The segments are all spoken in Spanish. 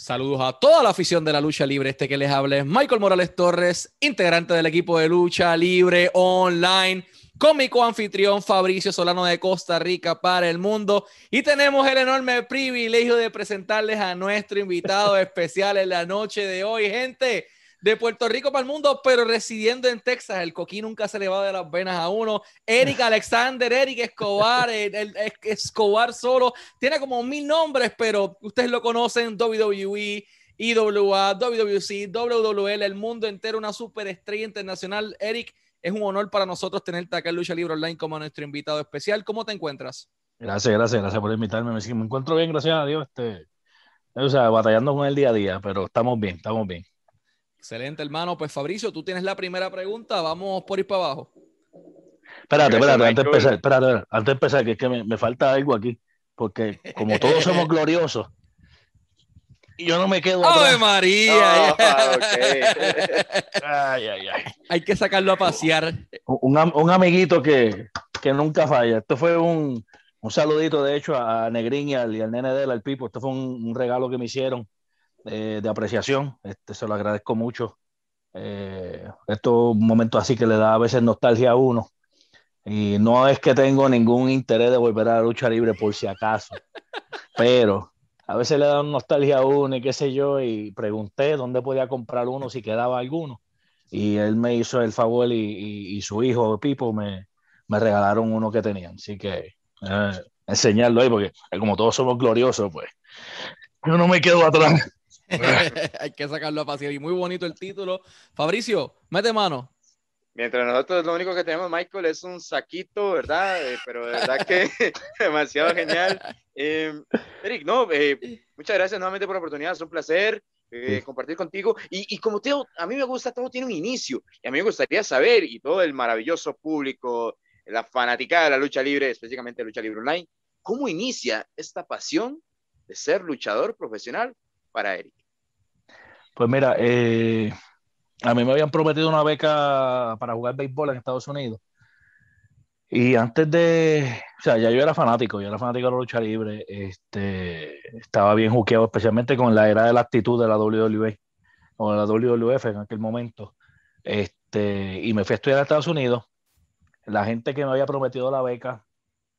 Saludos a toda la afición de la lucha libre. Este que les habla es Michael Morales Torres, integrante del equipo de lucha libre online, cómico anfitrión Fabricio Solano de Costa Rica para el mundo. Y tenemos el enorme privilegio de presentarles a nuestro invitado especial en la noche de hoy, gente de Puerto Rico para el mundo, pero residiendo en Texas. El coquí nunca se le va de las venas a uno. Eric Alexander, Eric Escobar, el, Escobar solo. Tiene como mil nombres, pero ustedes lo conocen, WWE. IWA, WWC, WWL, el mundo entero, una superestrella internacional. Eric, es un honor para nosotros tenerte acá en Lucha Libre Online como nuestro invitado especial. ¿Cómo te encuentras? Gracias, gracias, gracias por invitarme. Me, me encuentro bien, gracias a Dios. Este, o sea, batallando con el día a día, pero estamos bien, estamos bien. Excelente, hermano. Pues Fabricio, tú tienes la primera pregunta. Vamos por ir para abajo. Espérate, espérate, antes de empezar, espérate, antes de empezar, que es que me, falta algo aquí. Porque como todos somos gloriosos, yo no me quedo. ¡Ave María! ay, ay, ay. Hay que sacarlo a pasear. Un, un amiguito que, que, nunca falla. Esto fue un, un, saludito, de hecho, a Negrín y al, y al nene de él, al Pipo. Esto fue un, un regalo que me hicieron eh, de apreciación. Este, se lo agradezco mucho. Eh, esto es un momento así que le da a veces nostalgia a uno. Y no es que tengo ningún interés de volver a la lucha libre por si acaso, pero a veces le da nostalgia a uno y qué sé yo, y pregunté dónde podía comprar uno si quedaba alguno. Y él me hizo el favor y, y, su hijo Pipo me, me, regalaron uno que tenían. Así que eh, enseñarlo ahí, porque como todos somos gloriosos, pues yo no me quedo atrás. Hay que sacarlo a pasear. Y muy bonito el título. Fabricio, mete mano. Mientras nosotros lo único que tenemos, Michael, es un saquito, ¿verdad? Eh, pero de verdad que demasiado genial. Em, Eric, no, eh, muchas gracias nuevamente por la oportunidad, es un placer eh, compartir contigo. Y, y como te, a mí me gusta, todo tiene un inicio. Y a mí me gustaría saber, y todo el maravilloso público, la fanaticada de la lucha libre, específicamente lucha libre online, ¿cómo inicia esta pasión de ser luchador profesional para Eric? Pues mira, eh, a mí me habían prometido una beca para jugar béisbol en Estados Unidos. Y antes de, o sea, ya yo era fanático, yo era fanático de la lucha libre, este, estaba bien juqueado, especialmente con la era de la actitud de la WWE o la WWF en aquel momento. Este, y me fui a estudiar a Estados Unidos. La gente que me había prometido la beca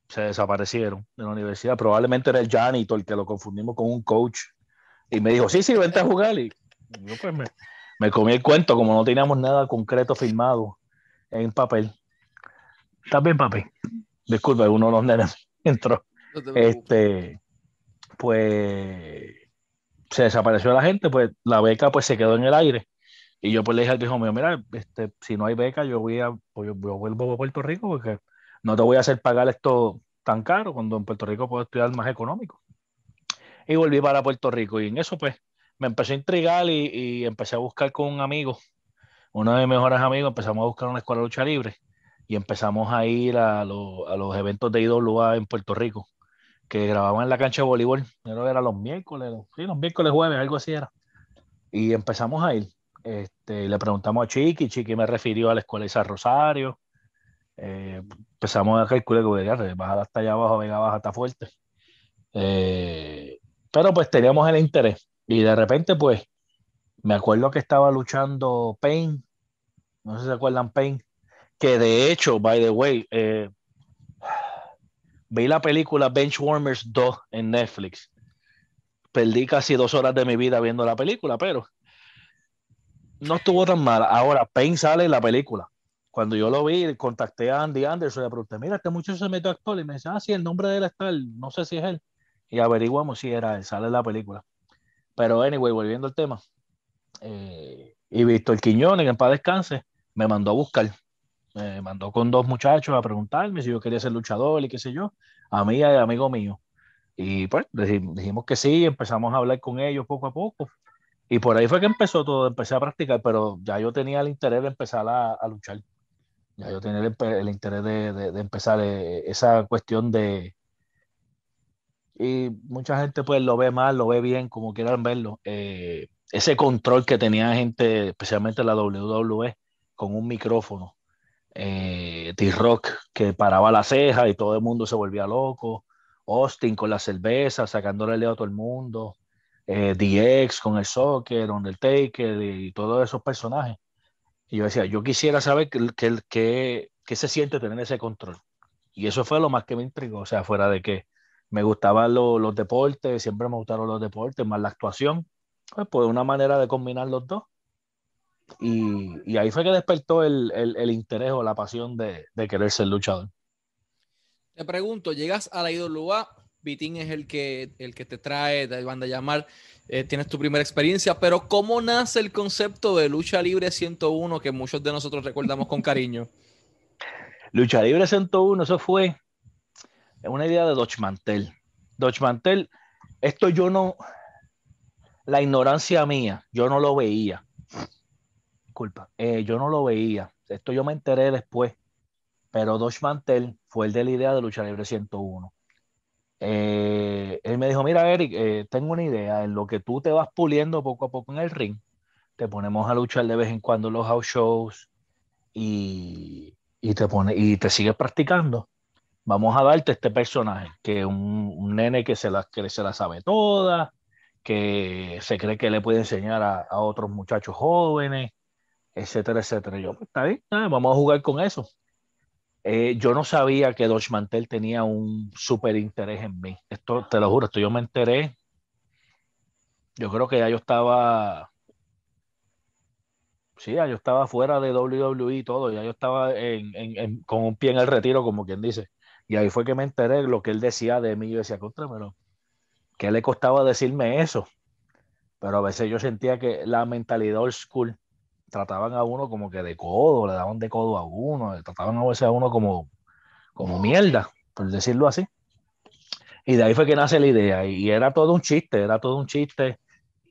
se desaparecieron de la universidad. Probablemente era el janitor, el que lo confundimos con un coach. Y me dijo, sí, sí, vente a jugar. Y yo pues me, comí el cuento, como no teníamos nada concreto firmado en papel. Está bien, papi. Disculpa, uno de los nenes entró. este, pues se desapareció la gente, pues la beca pues se quedó en el aire. Y yo pues le dije al hijo mío, mira, este, si no hay beca, yo voy a, pues, yo, vuelvo a Puerto Rico porque no te voy a hacer pagar esto tan caro cuando en Puerto Rico puedo estudiar más económico. Y volví para Puerto Rico y en eso pues me empezó a intrigar y, empecé a buscar con un amigo, uno de mis mejores amigos, empezamos a buscar una escuela de lucha libre y empezamos a ir a, los eventos de IWA en Puerto Rico, que grababan en la cancha de voleibol, era los miércoles, sí, los miércoles, jueves, algo así era. Y empezamos a ir. Este, le preguntamos a Chiqui, Chiqui me refirió a la escuela de San Rosario. Eh, empezamos a calcular que bajar hasta allá abajo, Vega Baja está fuerte. Eh, pero pues teníamos el interés. Y de repente, pues, me acuerdo que estaba luchando Pain, no sé si se acuerdan Pain, que de hecho, by the way, eh, vi la película Benchwarmers 2 en Netflix. Perdí casi dos horas de mi vida viendo la película, pero no estuvo tan mala. Ahora, Pain sale en la película. Cuando yo lo vi, contacté a Andy Anderson y le pregunté, mira, este muchacho se metió actor. Y me dice, ah, sí, el nombre de él está, no sé si es él. Y averiguamos si era él, sale en la película. Pero, anyway, volviendo al tema. Eh, y Víctor Quiñones, en paz descanse, me mandó a buscar. Me mandó con dos muchachos a preguntarme si yo quería ser luchador y qué sé yo, a mí y a amigo mío. Y pues dijimos que sí, empezamos a hablar con ellos poco a poco. Y por ahí fue que empezó todo, empecé a practicar, pero ya yo tenía el interés de empezar a, luchar. Ya yo tenía el, interés de, de, empezar eh, esa cuestión de, y mucha gente pues lo ve mal, lo ve bien, como quieran verlo. Eh, ese control que tenía gente, especialmente la WWE, con un micrófono. Eh, T-Rock que paraba la ceja y todo el mundo se volvía loco. Austin con la cerveza, sacándole el dedo a todo el mundo. eh, DX con el Soccer, Undertaker y todos esos personajes. Y yo decía, yo quisiera saber qué que, se siente tener ese control. Y eso fue lo más que me intrigó, o sea, fuera de que me gustaban los deportes, siempre me gustaron los deportes, más la actuación, pues, pues una manera de combinar los dos. Y, y ahí fue que despertó el, el, el, interés o la pasión de, de querer ser luchador. Te pregunto, llegas a la IWA, Vitín es el que, el que te trae, te van a llamar, eh, tienes tu primera experiencia, pero ¿cómo nace el concepto de lucha libre 101 que muchos de nosotros recordamos con cariño? Lucha libre 101, eso fue una idea de Dodge Mantel. Dodge Mantel, esto yo no, la ignorancia mía, yo no lo veía. Disculpa, eh, yo no lo veía. Esto yo me enteré después. Pero Dodge Mantel fue el de la idea de Lucha Libre 101. Eh, él me dijo, mira Eric, eh, tengo una idea, en lo que tú te vas puliendo poco a poco en el ring, te ponemos a luchar de vez en cuando en los house shows y, te, pone, y te sigues practicando. Vamos a darte este personaje, que es un, nene que se, la, que se la sabe toda, que se cree que le puede enseñar a, otros muchachos jóvenes, etcétera, etcétera. yo, pues, está bien, vamos a jugar con eso. Eh, yo no sabía que Dodge Mantel tenía un súper interés en mí. Esto, te lo juro, esto yo me enteré. Yo creo que ya yo estaba. Sí, ya yo estaba fuera de WWE y todo. Ya yo estaba con un pie en el retiro, como quien dice. Y ahí fue que me enteré lo que él decía de mí. Yo decía, contra, pero ¿qué le costaba decirme eso? Pero a veces yo sentía que la mentalidad old school trataban a uno como que de codo, le daban de codo a uno, trataban a veces a uno como, como mierda, por decirlo así. Y de ahí fue que nace la idea, y era todo un chiste, era todo un chiste,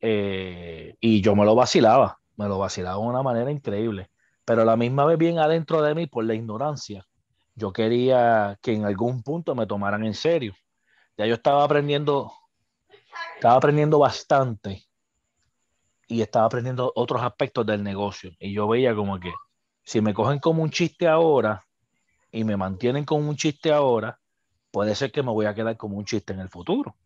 eh, y yo me lo vacilaba, me lo vacilaba de una manera increíble, pero a la misma vez bien adentro de mí, por la ignorancia, yo quería que en algún punto me tomaran en serio. Ya yo estaba aprendiendo, estaba aprendiendo bastante y estaba aprendiendo otros aspectos del negocio. Y yo veía como que si me cogen como un chiste ahora y me mantienen como un chiste ahora, puede ser que me voy a quedar como un chiste en el futuro.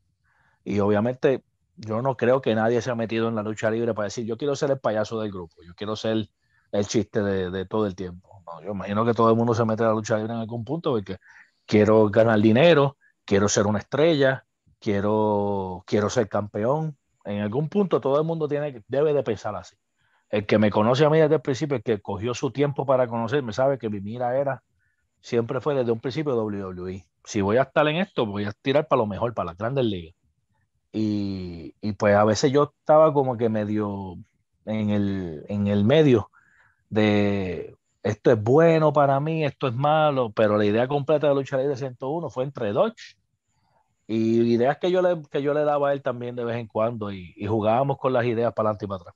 Y obviamente yo no creo que nadie se ha metido en la lucha libre para decir, yo quiero ser el payaso del grupo, yo quiero ser el chiste de, todo el tiempo. Yo imagino que todo el mundo se mete a la lucha libre en algún punto porque quiero ganar dinero, quiero ser una estrella, quiero, quiero ser campeón, en algún punto todo el mundo tiene, debe de pensar así. El que me conoce a mí desde el principio, el que cogió su tiempo para conocerme, sabe que mi mira era, siempre fue desde un principio WWE. Si voy a estar en esto, voy a tirar para lo mejor, para las grandes ligas. Y, y pues a veces yo estaba como que medio en el, en el medio de esto es bueno para mí, esto es malo, pero la idea completa de lucha libre 101 fue entre Dodge y ideas que yo le, que yo le daba a él también de vez en cuando y, jugábamos con las ideas para adelante y para atrás.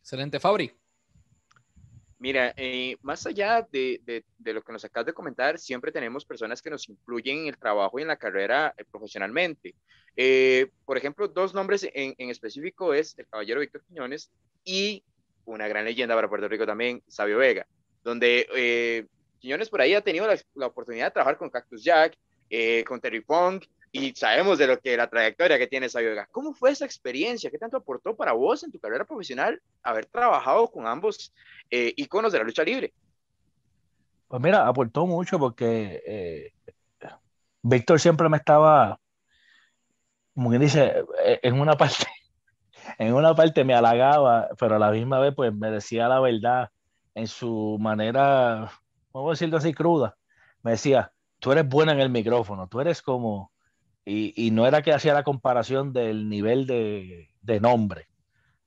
Excelente, Fabri. Mira, eh, más allá de, de, lo que nos acabas de comentar, siempre tenemos personas que nos influyen en el trabajo y en la carrera eh, profesionalmente. Eh, por ejemplo, dos nombres en, en, específico es el caballero Víctor Quiñones y una gran leyenda para Puerto Rico también, Sabio Vega, donde Quiñones por ahí ha tenido la, oportunidad de trabajar con Cactus Jack, con Terry Funk, y sabemos de lo que la trayectoria que tiene Sabio Vega. ¿Cómo fue esa experiencia? ¿Qué tanto aportó para vos en tu carrera profesional haber trabajado con ambos eh, iconos de la lucha libre? Pues mira, aportó mucho porque eh, Víctor siempre me estaba, como que dice, eh, en una parte, en una parte me halagaba, pero a la misma vez pues me decía la verdad en su manera, vamos a decirlo así, cruda. Me decía, tú eres buena en el micrófono, tú eres como y, no era que hacía la comparación del nivel de, nombre,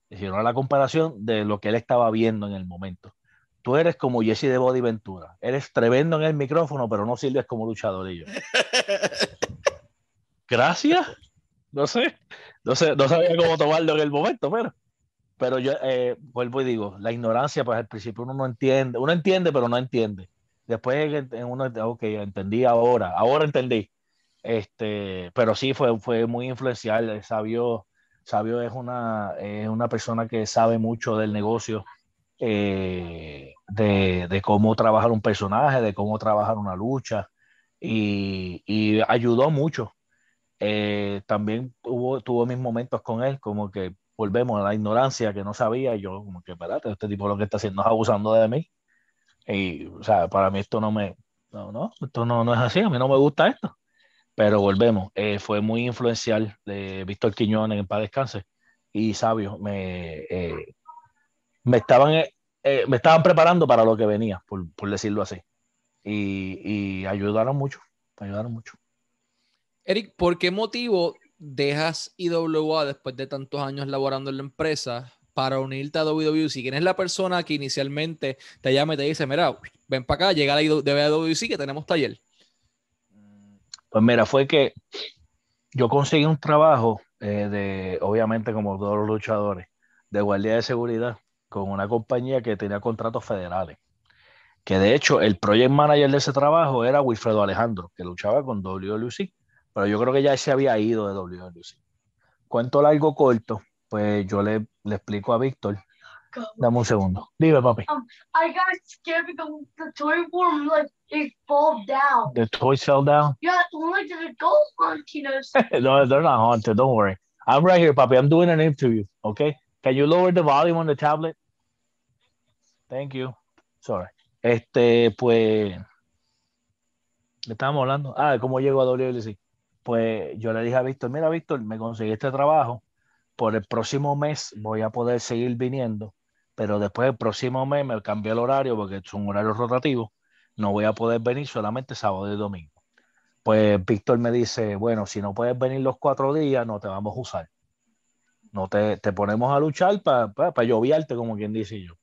sino la comparación de lo que él estaba viendo en el momento. Tú eres como Jesse de Body Ventura. Eres tremendo en el micrófono, pero no sirves como luchador. Y yo. Gracias. No sé. No sé, no sabía cómo tomarlo en el momento, pero. Pero yo eh, vuelvo y digo, la ignorancia, pues al principio uno no entiende, uno entiende, pero no entiende. Después uno, ok, entendí ahora, ahora entendí. Este, pero sí fue, fue muy influencial. Sabio, Sabio es una, es una persona que sabe mucho del negocio, eh, de, de, cómo trabajar un personaje, de cómo trabajar una lucha, y, y ayudó mucho. Eh, también hubo, tuvo mis momentos con él, como que volvemos a la ignorancia que no sabía, y yo como que, espérate, este tipo lo que está haciendo es abusando de mí. Y, o sea, para mí esto no me, no, no, esto no, no es así, a mí no me gusta esto. Pero volvemos, eh, fue muy influencial de Víctor Quiñones en paz descanse y Sabio, me, eh, me, estaban, eh, me estaban preparando para lo que venía, por, por decirlo así. Y, y ayudaron mucho, ayudaron mucho. Eric, ¿por qué motivo dejas IWA después de tantos años laborando en la empresa para unirte a WWC? ¿Quién es la persona que inicialmente te llama y te dice, mira, ven para acá, llega a WWC que tenemos taller? Pues mira, fue que yo conseguí un trabajo eh, de, obviamente como todos los luchadores, de guardia de seguridad con una compañía que tenía contratos federales. Que de hecho el project manager de ese trabajo era Wilfredo Alejandro, que luchaba con WWC, pero yo creo que ya se había ido de WWC. Cuento largo corto, pues yo le, le explico a Víctor Dame un segundo. Dime, papi. Um, I got scared because the toy form like it fall down. The toys fell down? Yeah, like the ghost hauntiness. no, they're not haunted. Don't worry. I'm right here, papi. I'm doing an interview. Okay. Can you lower the volume on the tablet? Thank you. Sorry. Este, pues. Le estábamos hablando. Ah, cómo llego a WLC. Pues yo le dije a Víctor, mira, Víctor, me conseguí este trabajo. Por el próximo mes voy a poder seguir viniendo pero después el próximo mes me cambié el horario porque es un horario rotativo, no voy a poder venir solamente sábado y domingo. Pues Víctor me dice, bueno, si no puedes venir los cuatro días, no te vamos a usar. No te, te ponemos a luchar para pa, pa lloviarte, como quien dice yo.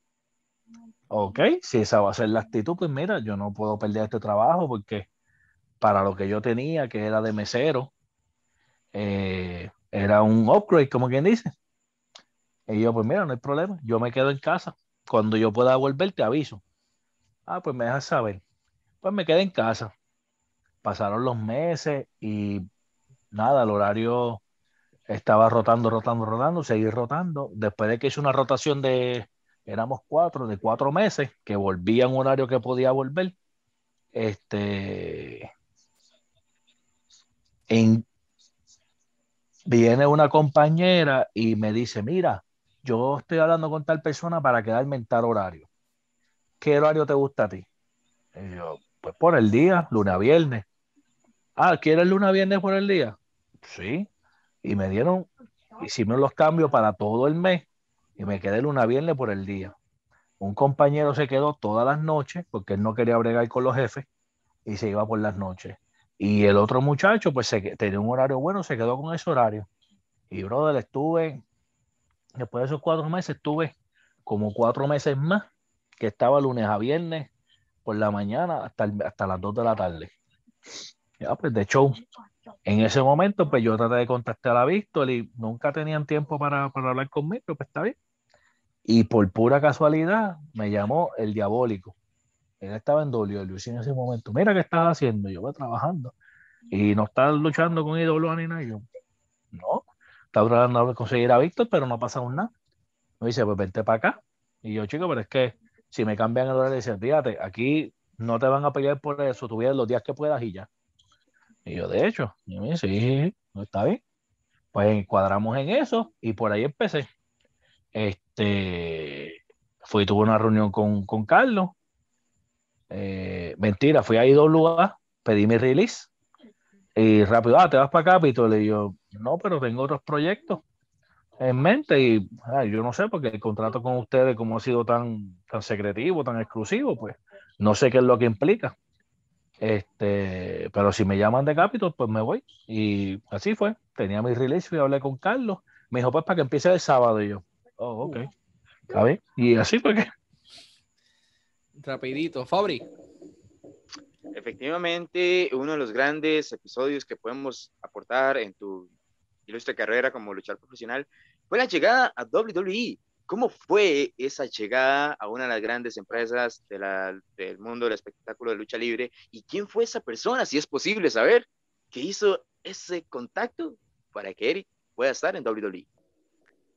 Ok, si esa va a ser la actitud, pues mira, yo no puedo perder este trabajo porque para lo que yo tenía, que era de mesero, eh, era un upgrade, como quien dice. Y yo, pues mira, no hay problema, yo me quedo en casa. Cuando yo pueda volver, te aviso. Ah, pues me dejas saber. Pues me quedé en casa. Pasaron los meses y nada, el horario estaba rotando, rotando, rotando, seguí rotando. Después de que hice una rotación de, éramos cuatro, de cuatro meses, que volvía a un horario que podía volver, este, en, viene una compañera y me dice, mira, yo estoy hablando con tal persona para quedarme en tal horario. ¿Qué horario te gusta a ti? Y yo, pues por el día, lunes a viernes. Ah, ¿quieres lunes a viernes por el día? Sí. Y me dieron, hicimos los cambios para todo el mes y me quedé lunes a viernes por el día. Un compañero se quedó todas las noches porque él no quería bregar con los jefes y se iba por las noches. Y el otro muchacho, pues se, tenía un horario bueno, se quedó con ese horario. Y brother, estuve Después de esos cuatro meses estuve como cuatro meses más, que estaba lunes a viernes por la mañana hasta, hasta las dos de la tarde. Ya, pues de. En ese momento, pues yo traté de contactar a Víctor y nunca tenían tiempo para, para hablar conmigo, pues está bien. Y por pura casualidad me llamó el diabólico. Él estaba en WLC en ese momento. Mira qué estás haciendo. Yo voy trabajando. Y no estás luchando con IWA ni nada. yo, no, estaba tratando de conseguir a Víctor, pero no ha pasado nada. Me dice, pues vente para acá. Y yo, chico, pero es que si me cambian el horario, dicen, fíjate, aquí no te van a pelear por eso, tú vienes los días que puedas y ya. Y yo, de hecho, y me dice, sí, no está bien. Pues cuadramos en eso y por ahí empecé. Este, fui, tuve una reunión con, con Carlos. Eh, mentira, fui a IWA, pedí mi release y rápido, ah, te vas para Capitol. Y yo, no, pero tengo otros proyectos en mente y yo no sé, porque el contrato con ustedes, como ha sido tan, tan secretivo, tan exclusivo, pues no sé qué es lo que implica. Este, pero si me llaman de Capitol, pues me voy. Y así fue. Tenía mi release y hablé con Carlos. Me dijo, pues para que empiece el sábado. Y yo, oh, ok. ¿Está bien? Y así fue que. Rapidito, Fabri. Efectivamente, uno de los grandes episodios que podemos aportar en tu ilustre carrera como luchador profesional fue la llegada a WWE. ¿Cómo fue esa llegada a una de las grandes empresas de la, del mundo del espectáculo de lucha libre? ¿Y quién fue esa persona, si es posible saber, que hizo ese contacto para que Eric pueda estar en WWE?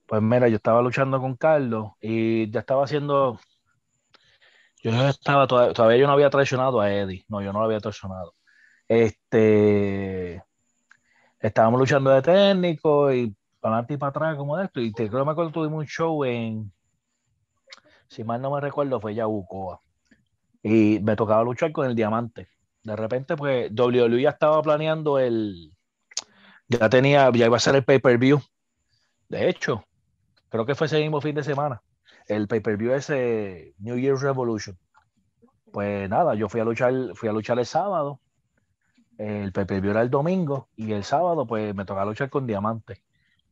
Pues mira, yo estaba luchando con Carlos y ya estaba haciendo yo estaba, todavía, yo no había traicionado a Eddie. No, yo no lo había traicionado. Este, estábamos luchando de técnico y para adelante y para atrás como de esto. Y te creo me acuerdo tuvimos un show en, si mal no me recuerdo, fue Yabucoa. Y me tocaba luchar con el diamante. De repente, pues, WWE ya estaba planeando el, ya tenía, ya iba a ser el pay-per-view. De hecho, creo que fue ese mismo fin de semana. El pay-per-view ese New Year's Revolution. Pues nada, yo fui a luchar, fui a luchar el sábado. El pay-per-view era el domingo y el sábado pues me tocaba luchar con Diamante.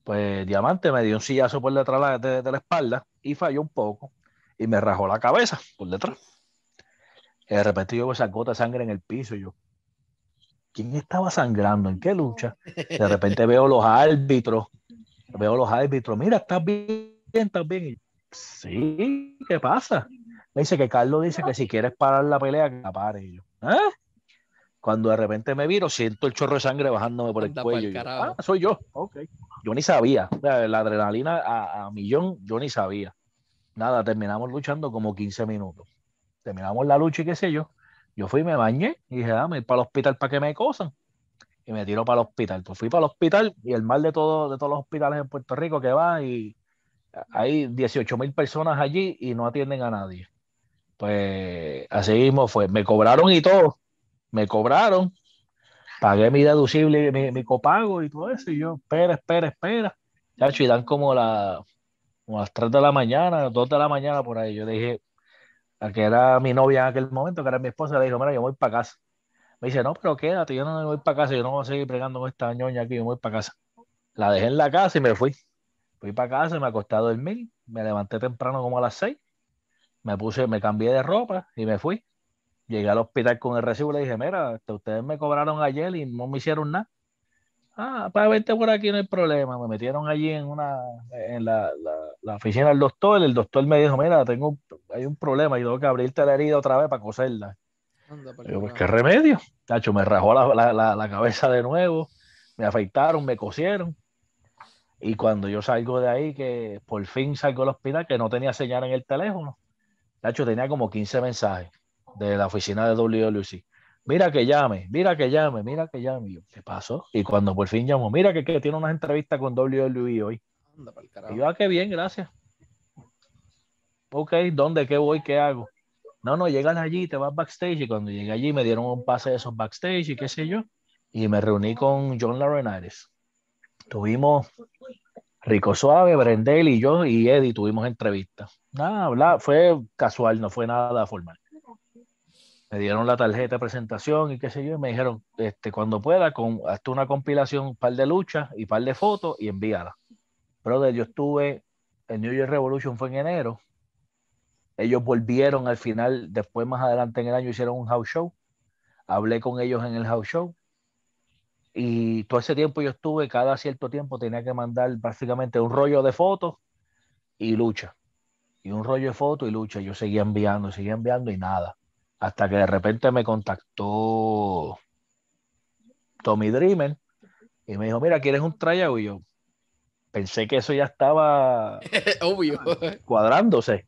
Pues Diamante me dio un sillazo por detrás de, la espalda y falló un poco y me rajó la cabeza por detrás. De repente yo veo esa gota de sangre en el piso y yo, ¿quién estaba sangrando? ¿En qué lucha? De repente veo los árbitros, veo los árbitros, mira, estás bien, estás bien. Sí, ¿qué pasa? Me dice que Carlos dice que si quieres parar la pelea, que la pare. Y yo, ¿eh? Cuando de repente me viro, siento el chorro de sangre bajándome por el cuello. ah, soy yo. Ok. Yo ni sabía. La adrenalina a, a millón, yo ni sabía. Nada, terminamos luchando como 15 minutos. Terminamos la lucha y qué sé yo. Yo fui, me bañé y dije, dame ir para el hospital para que me cosan. Y me tiro para el hospital. Fui para el hospital y el mal de, todo, de todos los hospitales en Puerto Rico que va y hay 18 mil personas allí y no atienden a nadie. Pues así mismo fue. Me cobraron y todo. Me cobraron. Pagué mi deducible, mi, mi copago y todo eso. Y yo, espera, espera, espera. Chacho, y dan como, la, como las 3 de la mañana, 2 de la mañana por ahí. Yo dije, que era mi novia en aquel momento, que era mi esposa, le dijo, mira, yo voy para casa. Me dice, no, pero quédate, yo no voy para casa, yo no voy a seguir pregando con esta ñoña aquí, yo voy para casa. La dejé en la casa y me fui. Fui para casa, me acosté a dormir, me levanté temprano como a las seis, me puse, me cambié de ropa y me fui. Llegué al hospital con el recibo y le dije, mira, este, ustedes me cobraron ayer y no me hicieron nada. Ah, para verte por aquí no hay problema. Me metieron allí en una, en la, la, oficina del doctor. El doctor me dijo, mira, tengo, hay un problema y tengo que abrirte la herida otra vez para coserla. yo, pues, ¿qué remedio? Tacho, me rajó la, la, la, cabeza de nuevo, me afeitaron, me cosieron. Y cuando yo salgo de ahí, que por fin salgo del hospital, que no tenía señal en el teléfono, Tacho tenía como 15 mensajes de la oficina de WWC mira que llame, mira que llame, mira que llame. yo, ¿qué pasó? Y cuando por fin llamó, mira que, tiene una entrevista con WWE hoy. y yo, ah, qué bien, gracias. Ok, ¿dónde? ¿Qué voy? ¿Qué hago? No, no, llegan allí, te vas backstage. Y cuando llegué allí me dieron un pase de esos backstage y qué sé yo. Y me reuní con John Laurinaitis. Tuvimos Rico Suave, Brendel y yo y Eddie tuvimos entrevistas. Nada, fue casual, no fue nada formal me dieron la tarjeta de presentación y qué sé yo, y me dijeron, este, cuando pueda, con, hasta una compilación, un par de luchas y par de fotos y envíala. Brother, yo estuve, en New Year Revolution fue en enero, ellos volvieron al final, después más adelante en el año hicieron un house show, hablé con ellos en el house show, y todo ese tiempo yo estuve, cada cierto tiempo tenía que mandar básicamente un rollo de fotos y lucha. Y un rollo de fotos y lucha. Yo seguía enviando, seguía enviando y nada hasta que de repente me contactó Tommy Dreamer y me dijo, mira, ¿quieres un tryout? Y yo pensé que eso ya estaba obvio cuadrándose.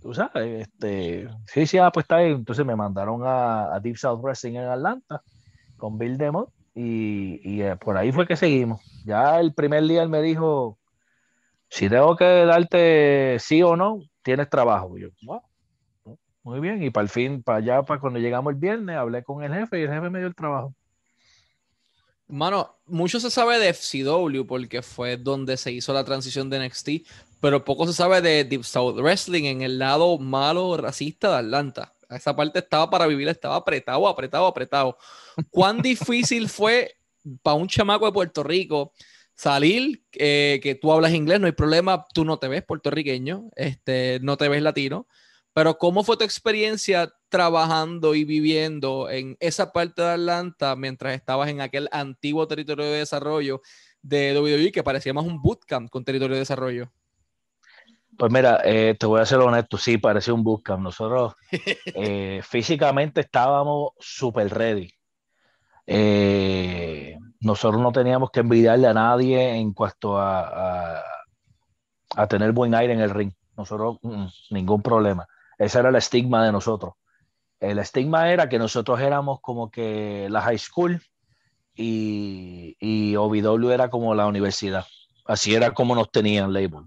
Tú sabes, este, sí, sí, ah, pues está ahí. Entonces me mandaron a, Deep South Wrestling en Atlanta con Bill Demott y, eh, por ahí fue que seguimos. Ya el primer día él me dijo, si tengo que darte sí o no, tienes trabajo. Y yo, muy bien, y para el fin, para allá, para cuando llegamos el viernes, hablé con el jefe y el jefe me dio el trabajo. Mano, mucho se sabe de FCW porque fue donde se hizo la transición de NXT, pero poco se sabe de Deep South Wrestling en el lado malo racista de Atlanta. Esa parte estaba para vivir, estaba apretado, apretado, apretado. ¿Cuán difícil fue para un chamaco de Puerto Rico salir, eh, que tú hablas inglés, no hay problema, tú no te ves puertorriqueño, este, no te ves latino, pero ¿cómo fue tu experiencia trabajando y viviendo en esa parte de Atlanta mientras estabas en aquel antiguo territorio de desarrollo de WWE que parecía más un bootcamp con territorio de desarrollo? Pues mira, eh, te voy a ser honesto, sí, parecía un bootcamp. Nosotros eh, físicamente estábamos súper ready. Eh, nosotros no teníamos que envidiarle a nadie en cuanto a, a, a tener buen aire en el ring. Nosotros, mm, ningún problema. Ese era el estigma de nosotros. El estigma era que nosotros éramos como que la high school y, y OVW era como la universidad. Así era como nos tenían label.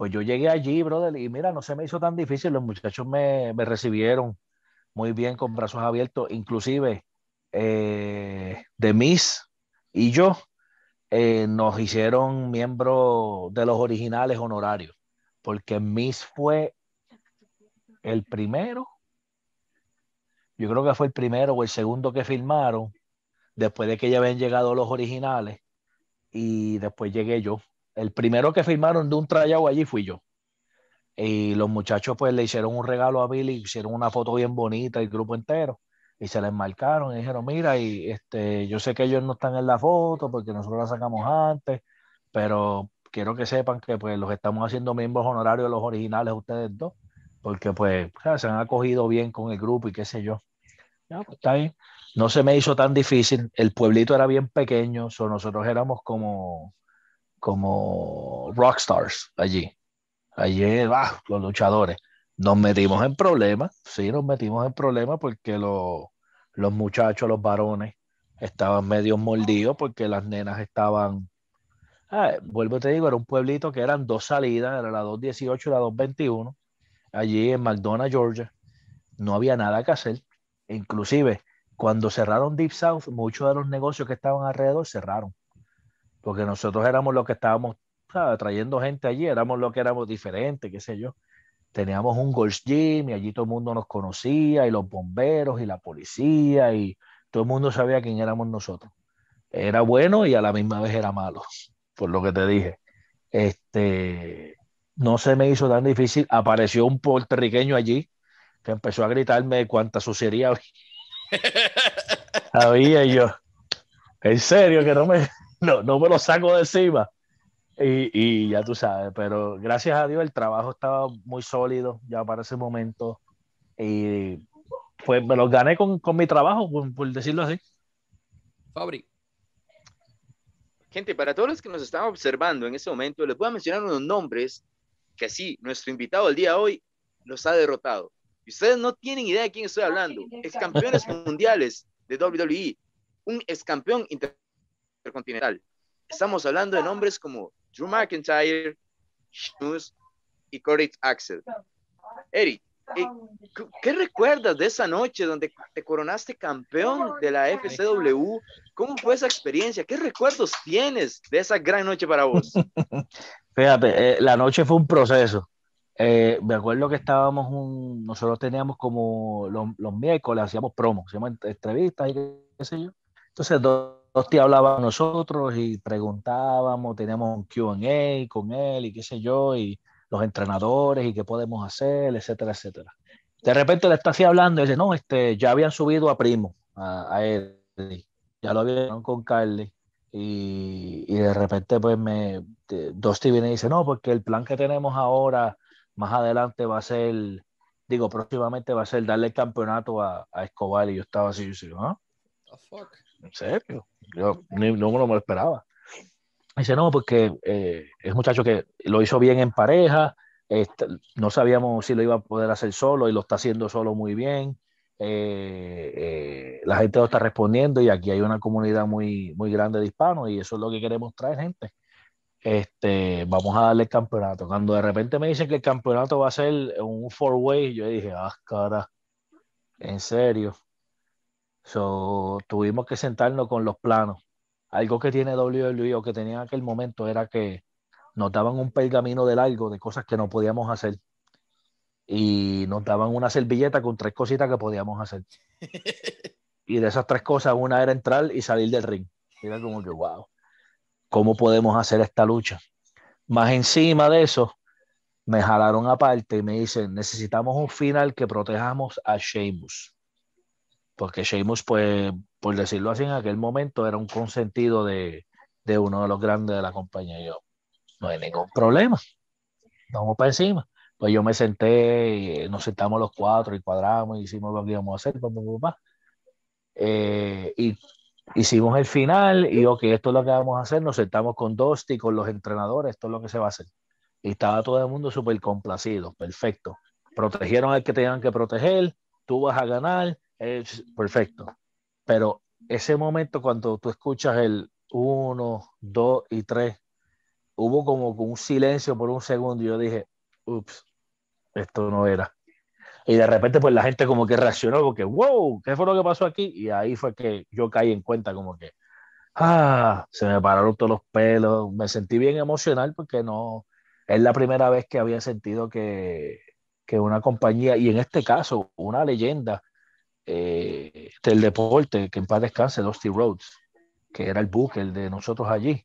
Pues yo llegué allí, brother, y mira, no se me hizo tan difícil. Los muchachos me, me recibieron muy bien, con brazos abiertos. Inclusive, eh, de Miss y yo eh, nos hicieron miembros de los originales honorarios, porque Miss fue el primero, yo creo que fue el primero o el segundo que filmaron, después de que ya habían llegado los originales, y después llegué yo. El primero que filmaron de un trayado allí fui yo. Y los muchachos pues le hicieron un regalo a Billy, hicieron una foto bien bonita, el grupo entero y se les marcaron y dijeron, mira, y este, yo sé que ellos no están en la foto porque nosotros la sacamos antes, pero quiero que sepan que pues los estamos haciendo miembros honorarios de los originales ustedes dos, porque pues se han acogido bien con el grupo y qué sé yo. Pues está bien. No se me hizo tan difícil, el pueblito era bien pequeño, so nosotros éramos como, como rockstars allí. Allí, ah, los luchadores. Nos metimos en problemas, sí, nos metimos en problemas porque los, los muchachos, los varones, estaban medio mordidos porque las nenas estaban, ah, vuelvo te digo, era un pueblito que eran dos salidas, era la 218 y la 221, allí en McDonough, Georgia, no había nada que hacer, inclusive cuando cerraron Deep South, muchos de los negocios que estaban alrededor cerraron, porque nosotros éramos los que estábamos trayendo gente allí, éramos los que éramos diferentes, qué sé yo teníamos un Gold's Gym y allí todo el mundo nos conocía y los bomberos y la policía y todo el mundo sabía quién éramos nosotros. Era bueno y a la misma vez era malo, por lo que te dije. Este, no se me hizo tan difícil. Apareció un puertorriqueño allí que empezó a gritarme cuánta suciedad había y yo. En serio, que no me, no, no me lo saco de encima. Y, y, ya tú sabes, pero gracias a Dios el trabajo estaba muy sólido ya para ese momento y pues me lo gané con, con mi trabajo, por, por, decirlo así. Fabri. Gente, para todos los que nos están observando en este momento, les voy a mencionar unos nombres que sí, nuestro invitado el día de hoy los ha derrotado. Y ustedes no tienen idea de quién estoy hablando. Ex campeones mundiales de WWE, un ex campeón intercontinental. Estamos hablando de nombres como Drew McIntyre, Sheamus y Corey Axel. Eric, eh, ¿qué recuerdas de esa noche donde te coronaste campeón de la FCW? ¿Cómo fue esa experiencia? ¿Qué recuerdos tienes de esa gran noche para vos? Fíjate, eh, la noche fue un proceso. Eh, me acuerdo que estábamos, nosotros teníamos como los, miércoles, hacíamos promos, hacíamos entrevistas y qué yo. Entonces, dos te hablaban nosotros y preguntábamos, teníamos un QA con él y qué sé yo, y los entrenadores y qué podemos hacer, etcétera, etcétera. De repente le está así hablando y dice, no, este, ya habían subido a Primo, a, a ya lo habían con Carly. Y, y, de repente pues me Dusty viene y dice no porque el plan que tenemos ahora más adelante va a ser digo próximamente va a ser darle el campeonato a, a Escobar y yo estaba así yo ¿ah? ¿En serio? Yo ni, no me lo esperaba. Dice, no, porque eh, es un muchacho que lo hizo bien en pareja, este, no sabíamos si lo iba a poder hacer solo y lo está haciendo solo muy bien. Eh, eh, la gente lo está respondiendo y aquí hay una comunidad muy, muy grande de hispanos y eso es lo que queremos traer, gente. Este, vamos a darle el campeonato. Cuando de repente me dicen que el campeonato va a ser un four-way, yo dije, ah, cara, en serio. So, tuvimos que sentarnos con los planos. Algo que tiene WWE o que tenía en aquel momento era que nos daban un pergamino de largo de cosas que no podíamos hacer. Y nos daban una servilleta con tres cositas que podíamos hacer. Y de esas tres cosas, una era entrar y salir del ring. Era como que, wow, ¿cómo podemos hacer esta lucha? Más encima de eso, me jalaron aparte y me dicen, necesitamos un final que protejamos a Sheamus porque Sheamus, pues, por decirlo así, en aquel momento era un consentido de, de uno de los grandes de la compañía. Y yo, no hay ningún problema, vamos para encima. Pues yo me senté, y nos sentamos los cuatro y cuadramos y hicimos lo que íbamos a hacer, papá, papá. Eh, y hicimos el final y ok, esto es lo que vamos a hacer, nos sentamos con Dusty, con los entrenadores, esto es lo que se va a hacer. Y estaba todo el mundo súper complacido, perfecto. Protegieron al que tenían que proteger, tú vas a ganar, perfecto. Pero ese momento cuando tú escuchas el 1, 2 y 3, hubo como un silencio por un segundo y yo dije, ups, esto no era. Y de repente pues la gente como que reaccionó, como que, wow, ¿qué fue lo que pasó aquí? Y ahí fue que yo caí en cuenta como que, ah, se me pararon todos los pelos, me sentí bien emocional porque no, es la primera vez que había sentido que, que una compañía, y en este caso una leyenda eh, del deporte, que en paz descanse, Dusty Rhodes, que era el buque de nosotros allí,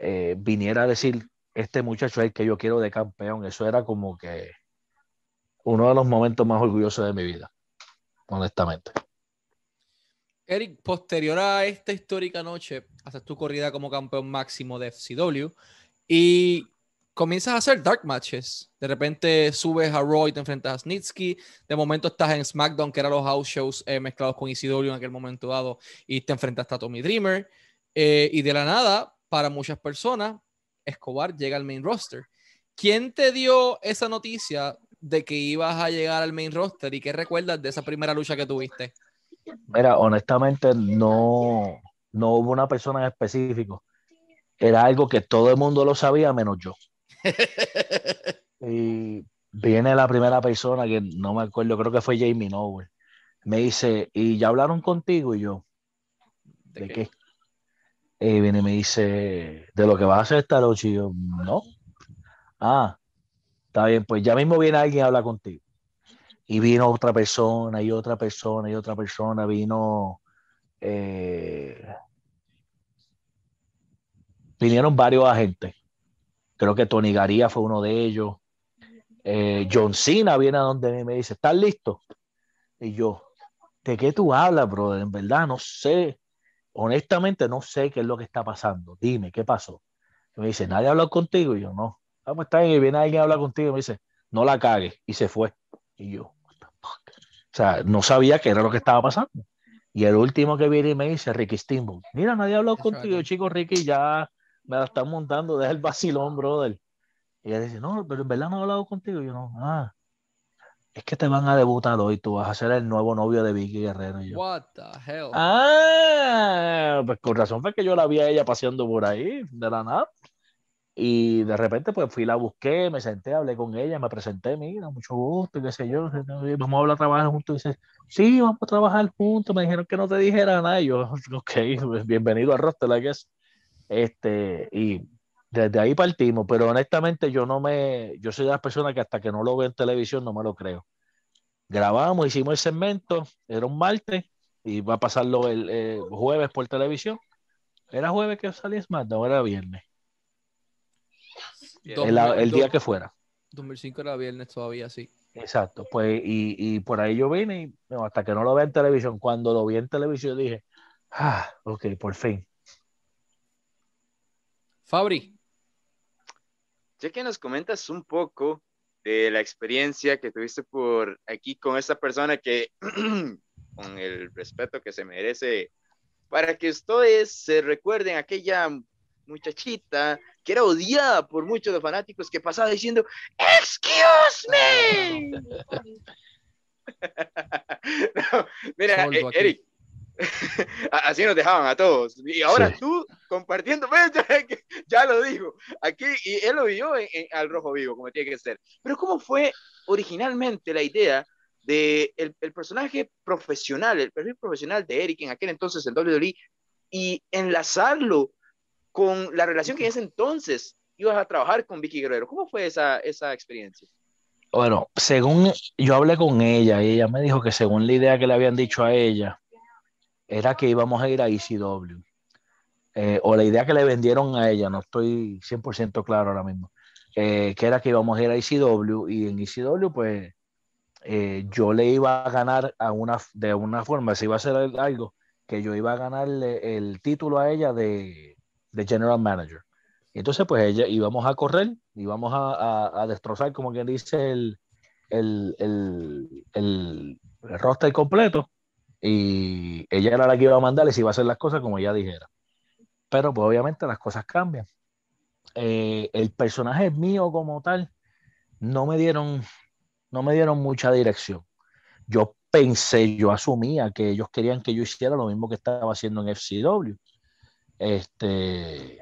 eh, viniera a decir, este muchacho es el que yo quiero de campeón, eso era como que uno de los momentos más orgullosos de mi vida, honestamente. Eric, posterior a esta histórica noche, haces tu corrida como campeón máximo de FCW y comienzas a hacer dark matches. De repente subes a Roy, te enfrentas a Snitsky. De momento estás en SmackDown, que eran los house shows eh, mezclados con ECW en aquel momento dado, y te enfrentas a Tommy Dreamer. Eh, y de la nada, para muchas personas, Escobar llega al main roster. ¿Quién te dio esa noticia de que ibas a llegar al main roster y qué recuerdas de esa primera lucha que tuviste? Mira, honestamente no, no hubo una persona en específico. Era algo que todo el mundo lo sabía menos yo. Y viene la primera persona que no me acuerdo, creo que fue Jamie Nowell. Me dice, ¿y ya hablaron contigo? Y yo, ¿de, qué? Y viene y me dice, ¿de lo que vas a hacer esta noche? Y yo, no. Ah, está bien, pues ya mismo viene alguien a hablar contigo y vino otra persona y otra persona y otra persona, vino... Eh, vinieron varios agentes. Creo que Tony Garía fue uno de ellos. Eh, John Cena viene a donde me dice, ¿estás listo? Y yo, ¿de qué tú hablas, brother? En verdad, no sé. Honestamente, no sé qué es lo que está pasando. Dime, ¿qué pasó? Y me dice, ¿nadie ha hablado contigo? Y yo, no. Vamos, está bien. Y viene alguien a hablar contigo y me dice, no la cagues. Y se fue. Y yo, o sea, no sabía qué era lo que estaba pasando. Y el último que viene y me dice, Ricky Steamboat, mira, nadie ha hablado contigo, chico Ricky, ya me la están montando, deja el vacilón, brother. Y él dice, no, pero en verdad no he hablado contigo. Y yo no, ah, es que te van a debutar hoy, tú vas a ser el nuevo novio de Vicky Guerrero. Y yo, What the hell? Ah, pues con razón fue que yo la vi a ella paseando por ahí, de la nada. Y de repente, pues fui, la busqué, me senté, hablé con ella, me presenté, mira, mucho gusto, qué sé yo, vamos a hablar, a trabajar juntos. Y dice, sí, vamos a trabajar juntos. Me dijeron que no te dijera nada. Y yo, ok, pues, bienvenido al roster, I guess. Este, y desde ahí partimos, pero honestamente yo no me, yo soy de las personas que hasta que no lo veo en televisión no me lo creo. Grabamos, hicimos el segmento, era un martes, y va a pasarlo el eh, jueves por televisión. ¿Era jueves que salía SmackDown? Era viernes el, día que fuera. 2005 era viernes todavía, sí. Exacto, pues y, por ahí yo vine y hasta que no lo vea en televisión, cuando lo vi en televisión dije, ah, ok, por fin. Fabri. Ya que nos comentas un poco de la experiencia que tuviste por aquí con esta persona que, con el respeto que se merece, para que ustedes se recuerden aquella muchachita que era odiada por muchos de los fanáticos que pasaba diciendo ¡Excuse me! mira, eh, Eric, así nos dejaban a todos. Y ahora tú compartiendo, ya, lo dijo, aquí, y él lo vio al rojo vivo, como tiene que ser. Pero ¿cómo fue originalmente la idea de el, el, personaje profesional, el perfil profesional de Eric en aquel entonces en WWE y enlazarlo con la relación que en ese entonces ibas a trabajar con Vicky Guerrero. ¿Cómo fue esa, esa experiencia? Bueno, según yo hablé con ella y ella me dijo que según la idea que le habían dicho a ella, era que íbamos a ir a ECW. Eh, o la idea que le vendieron a ella, no estoy 100% claro ahora mismo, eh, que era que íbamos a ir a ECW y en ECW pues eh, yo le iba a ganar a una, de una forma, si iba a ser algo, que yo iba a ganarle el título a ella de, de general manager. Entonces, pues ella íbamos a correr, íbamos a, a, destrozar, como quien dice, el, el, el, el, roster completo. Y ella era la que iba a mandarles y iba a hacer las cosas como ella dijera. Pero, pues obviamente las cosas cambian. Eh, el personaje mío como tal, no me dieron, no me dieron mucha dirección. Yo pensé, yo asumía que ellos querían que yo hiciera lo mismo que estaba haciendo en FCW. Este,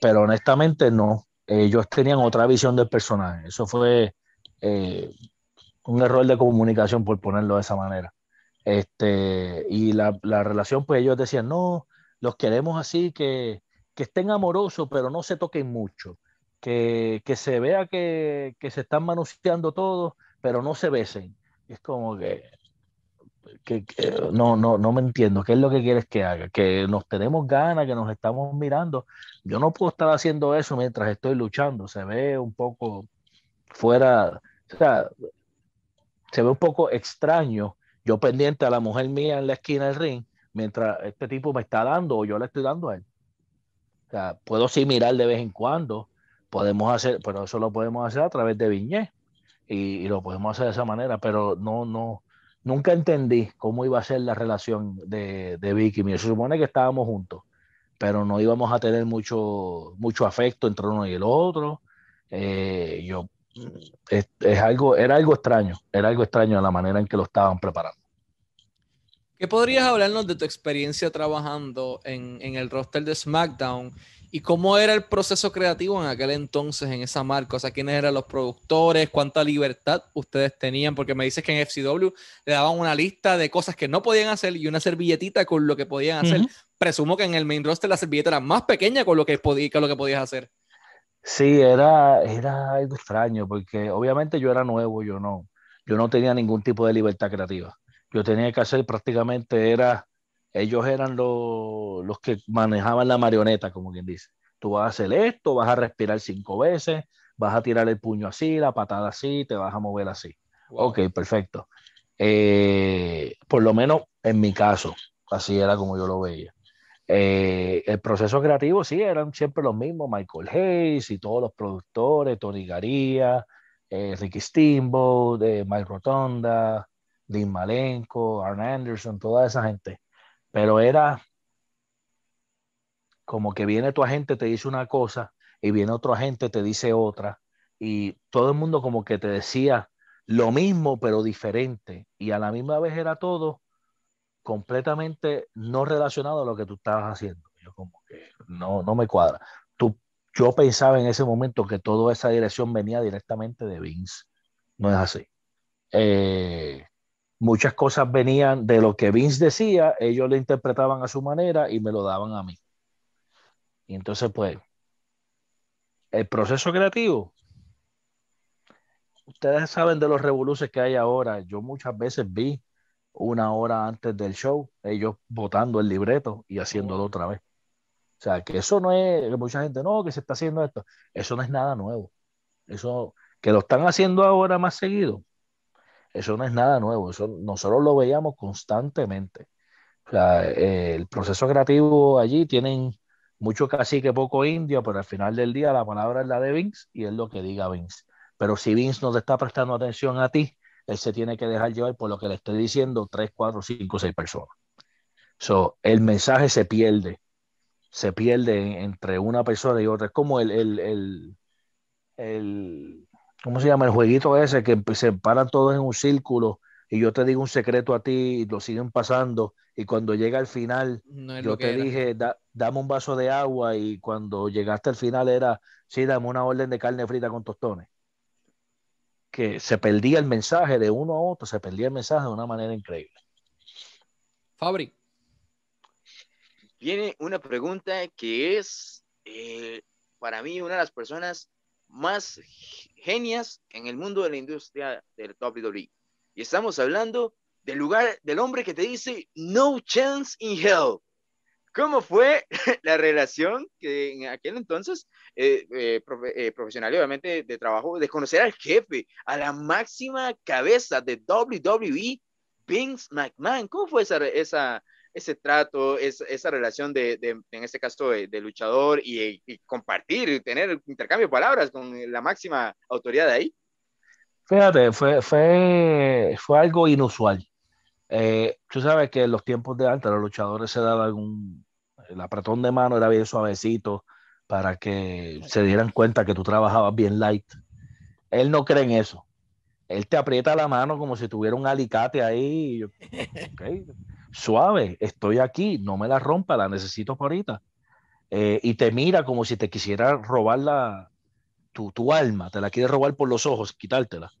pero honestamente no. Ellos tenían otra visión del personaje. Eso fue eh, un error de comunicación, por ponerlo de esa manera. Este, y la, la, relación, pues ellos decían, no, los queremos así, que, que estén amorosos, pero no se toquen mucho. Que, que se vea que, que, se están manoseando todos, pero no se besen. Es como que, que, no, no, no me entiendo. ¿Qué es lo que quieres que haga? Que nos tenemos ganas, que nos estamos mirando. Yo no puedo estar haciendo eso mientras estoy luchando. Se ve un poco fuera, o sea, se ve un poco extraño. Yo pendiente a la mujer mía en la esquina del ring, mientras este tipo me está dando o yo le estoy dando a él. Puedo sí mirar de vez en cuando, podemos hacer, pero eso lo podemos hacer a través de Viñé y, lo podemos hacer de esa manera, pero no, no, nunca entendí cómo iba a ser la relación de, de Vicky. Se supone que estábamos juntos, pero no íbamos a tener mucho, mucho afecto entre uno y el otro. Eh, yo es, es, algo, era algo extraño, era algo extraño la manera en que lo estaban preparando. ¿Qué podrías hablarnos de tu experiencia trabajando en, en, el roster de SmackDown y cómo era el proceso creativo en aquel entonces en esa marca? O sea, quiénes eran los productores, cuánta libertad ustedes tenían, porque me dices que en FCW le daban una lista de cosas que no podían hacer y una servilletita con lo que podían hacer. Uh -huh. Presumo que en el main roster la servilleta era más pequeña con lo que, podí, con lo que podías hacer. Sí, era, era algo extraño, porque obviamente yo era nuevo, yo no, yo no tenía ningún tipo de libertad creativa. Yo tenía que hacer prácticamente, era, ellos eran los, los que manejaban la marioneta, como quien dice. Tú vas a hacer esto, vas a respirar cinco veces, vas a tirar el puño así, la patada así, te vas a mover así. Wow. Ok, perfecto. Eh, por lo menos en mi caso, así era como yo lo veía. Eh, el proceso creativo, sí, eran siempre los mismos, Michael Hayes y todos los productores, Tony Garía, eh, Ricky Steamboat, eh, Mike Rotonda, Dean Malenko, Arn Anderson, toda esa gente. Pero era como que viene tu agente, te dice una cosa y viene otro agente, te dice otra. Y todo el mundo como que te decía lo mismo, pero diferente. Y a la misma vez era todo completamente no relacionado a lo que tú estabas haciendo. Yo como que no, no me cuadra. Tú, yo pensaba en ese momento que toda esa dirección venía directamente de Vince. No es así. Eh, muchas cosas venían de lo que Vince decía, ellos lo interpretaban a su manera y me lo daban a mí. Y entonces, pues, el proceso creativo, ustedes saben de los revoluces que hay ahora. Yo muchas veces vi una hora antes del show, ellos votando el libreto y haciéndolo otra vez. O sea, que eso no es, que mucha gente, no, que se está haciendo esto, eso no es nada nuevo. Eso, que lo están haciendo ahora más seguido, eso no es nada nuevo, eso nosotros lo veíamos constantemente. O sea, eh, el proceso creativo allí tienen mucho cacique, poco indio, pero al final del día la palabra es la de Vince y es lo que diga Vince. Pero si Vince no te está prestando atención a ti, él se tiene que dejar llevar por lo que le estoy diciendo tres, cuatro, cinco, seis personas. So, el mensaje se pierde, se pierde entre una persona y otra. Es como el, el, el, el ¿cómo se llama? El jueguito ese que se paran todos en un círculo y yo te digo un secreto a ti y lo siguen pasando y cuando llega al final no yo te era. dije da, dame un vaso de agua y cuando llegaste al final era sí dame una orden de carne frita con tostones que se perdía el mensaje de uno a otro, se perdía el mensaje de una manera increíble. Fabri. Viene una pregunta que es eh, para mí una de las personas más genias en el mundo de la industria del WWE. Y estamos hablando del lugar del hombre que te dice no chance in hell. ¿Cómo fue la relación que en aquel entonces, eh, eh, profe eh, profesional obviamente de trabajo, de conocer al jefe, a la máxima cabeza de WWE, Vince McMahon? ¿Cómo fue esa, esa, ese trato, esa, esa relación de, de, en este caso, de, de luchador y, y, compartir, y tener intercambio de palabras con la máxima autoridad de ahí? Fíjate, fue, fue, fue algo inusual. Eh, tú sabes que en los tiempos de antes los luchadores se daban un, el apretón de mano era bien suavecito para que se dieran cuenta que tú trabajabas bien light. Él no cree en eso. él te aprieta la mano como si tuviera un alicate ahí. Suave, estoy aquí, no me la rompa, la necesito por ahorita. Eh, y te mira como si te quisiera robar la, tu, tu, alma, te la quiere robar por los ojos, quitártela.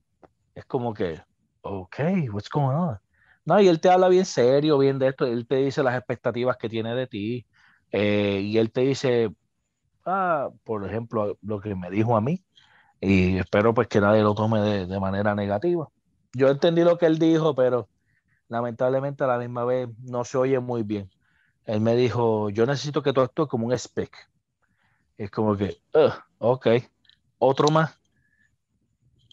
Es como que, ok, what's going on? No, y él te habla bien serio, bien de esto, él te dice las expectativas que tiene de ti, eh, y él te dice, ah, por ejemplo, lo que me dijo a mí, y espero pues que nadie lo tome de, de manera negativa. Yo entendí lo que él dijo, pero lamentablemente a la misma vez no se oye muy bien él me dijo, yo necesito que todo esto como un spec. Es como que, ok, otro más.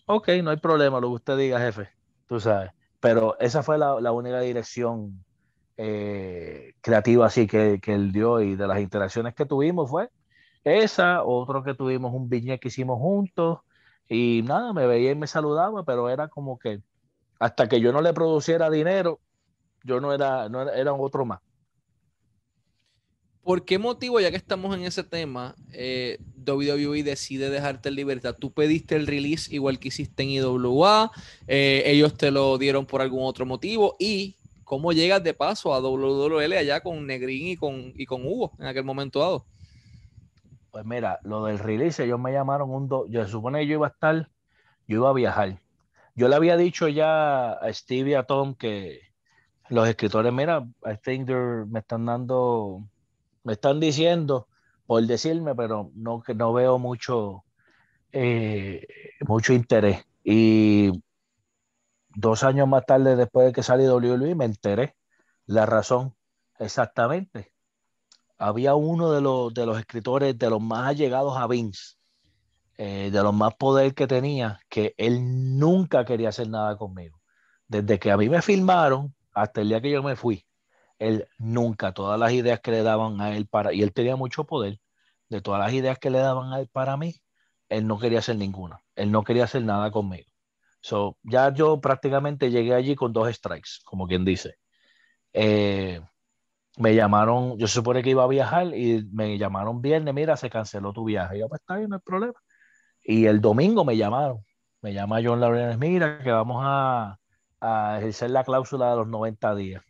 Ok, no hay problema, lo que usted diga, jefe, tú sabes. Pero esa fue la, única dirección eh, creativa así que, que, él dio y de las interacciones que tuvimos fue esa, otro que tuvimos un viñet que hicimos juntos y nada, me veía y me saludaba, pero era como que hasta que yo no le produciera dinero, yo no era, no era, era otro más. ¿Por qué motivo, ya que estamos en ese tema, eh, WWE decide dejarte en libertad? Tú pediste el release igual que hiciste en IWA, eh, ellos te lo dieron por algún otro motivo y cómo llegas de paso a WWE allá con Negrín y con, y con Hugo en aquel momento dado. Pues mira, lo del release, ellos me llamaron un... Do yo se supone que yo iba a estar, yo iba a viajar. Yo le había dicho ya a Steve y a Tom que los escritores, mira, I think me están dando me están diciendo por decirme, pero no, no veo mucho, eh, mucho interés. Y dos años más tarde, después de que salí WWE, me enteré la razón exactamente. Había uno de los, de los escritores de los más allegados a Vince, eh, de los más poder que tenía, que él nunca quería hacer nada conmigo. Desde que a mí me filmaron hasta el día que yo me fui, él nunca, todas las ideas que le daban a él para, y él tenía mucho poder, de todas las ideas que le daban a él para mí, él no quería hacer ninguna, él no quería hacer nada conmigo. So, ya yo prácticamente llegué allí con dos strikes, como quien dice. Eh, me llamaron, yo supone que iba a viajar y me llamaron viernes, mira, se canceló tu viaje. Y yo, pues está bien, no hay problema. Y el domingo me llamaron, me llama John Laurenes, mira, que vamos a, a ejercer la cláusula de los 90 días.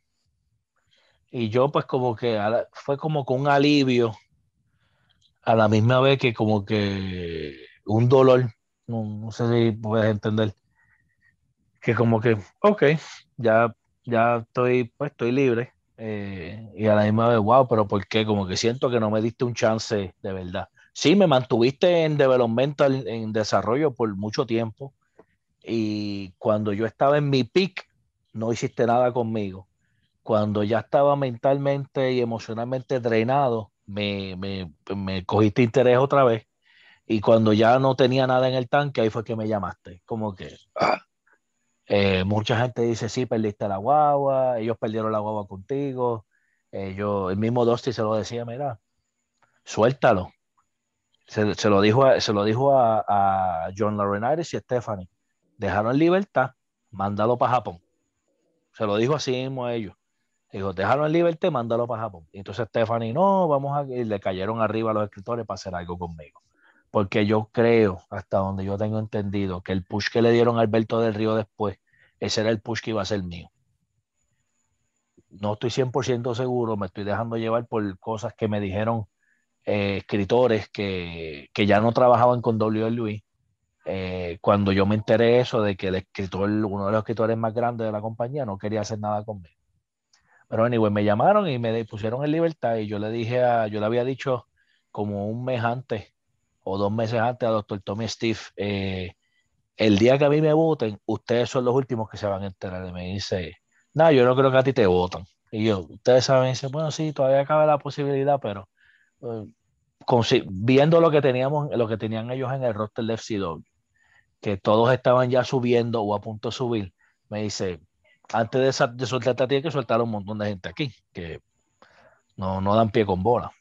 Y yo pues como que fue como con un alivio, a la misma vez que como que un dolor, no, sé si puedes entender, que como que, ok, ya, ya estoy, pues estoy libre. Eh, y a la misma vez, wow, pero ¿por qué? Como que siento que no me diste un chance de verdad. Sí, me mantuviste en developmental, en desarrollo por mucho tiempo. Y cuando yo estaba en mi peak, no hiciste nada conmigo cuando ya estaba mentalmente y emocionalmente drenado, me, me, cogiste interés otra vez. Y cuando ya no tenía nada en el tanque, ahí fue que me llamaste. Como que ah, eh, mucha gente dice, sí, perdiste la guagua, ellos perdieron la guagua contigo. Eh, el mismo Dusty se lo decía, mira, suéltalo. Se, lo dijo, a, se lo dijo a, a John Laurinaitis y Stephanie. Dejaron en libertad, mándalo para Japón. Se lo dijo así mismo a ellos. Dijo, déjalo en libertad, mándalo para Japón. Y entonces Stephanie, no, vamos a... Y le cayeron arriba a los escritores para hacer algo conmigo. Porque yo creo, hasta donde yo tengo entendido, que el push que le dieron a Alberto del Río después, ese era el push que iba a ser mío. No estoy 100% seguro, me estoy dejando llevar por cosas que me dijeron eh, escritores que, que, ya no trabajaban con WWE. Eh, cuando yo me enteré eso de que el escritor, uno de los escritores más grandes de la compañía, no quería hacer nada conmigo. Pero anyway, me llamaron y me pusieron en libertad y yo le dije a, yo le había dicho como un mes antes o dos meses antes a doctor Tommy Steve, eh, el día que a mí me voten, ustedes son los últimos que se van a enterar. Y me dice, no, yo no creo que a ti te votan. Y yo, ustedes saben, dice, bueno, sí, todavía cabe la posibilidad, pero eh, viendo lo que teníamos, lo que tenían ellos en el roster de FCW, que todos estaban ya subiendo o a punto de subir, me dice, antes de, de soltarte a ti, hay que soltar a un montón de gente aquí, que no, no dan pie con bola.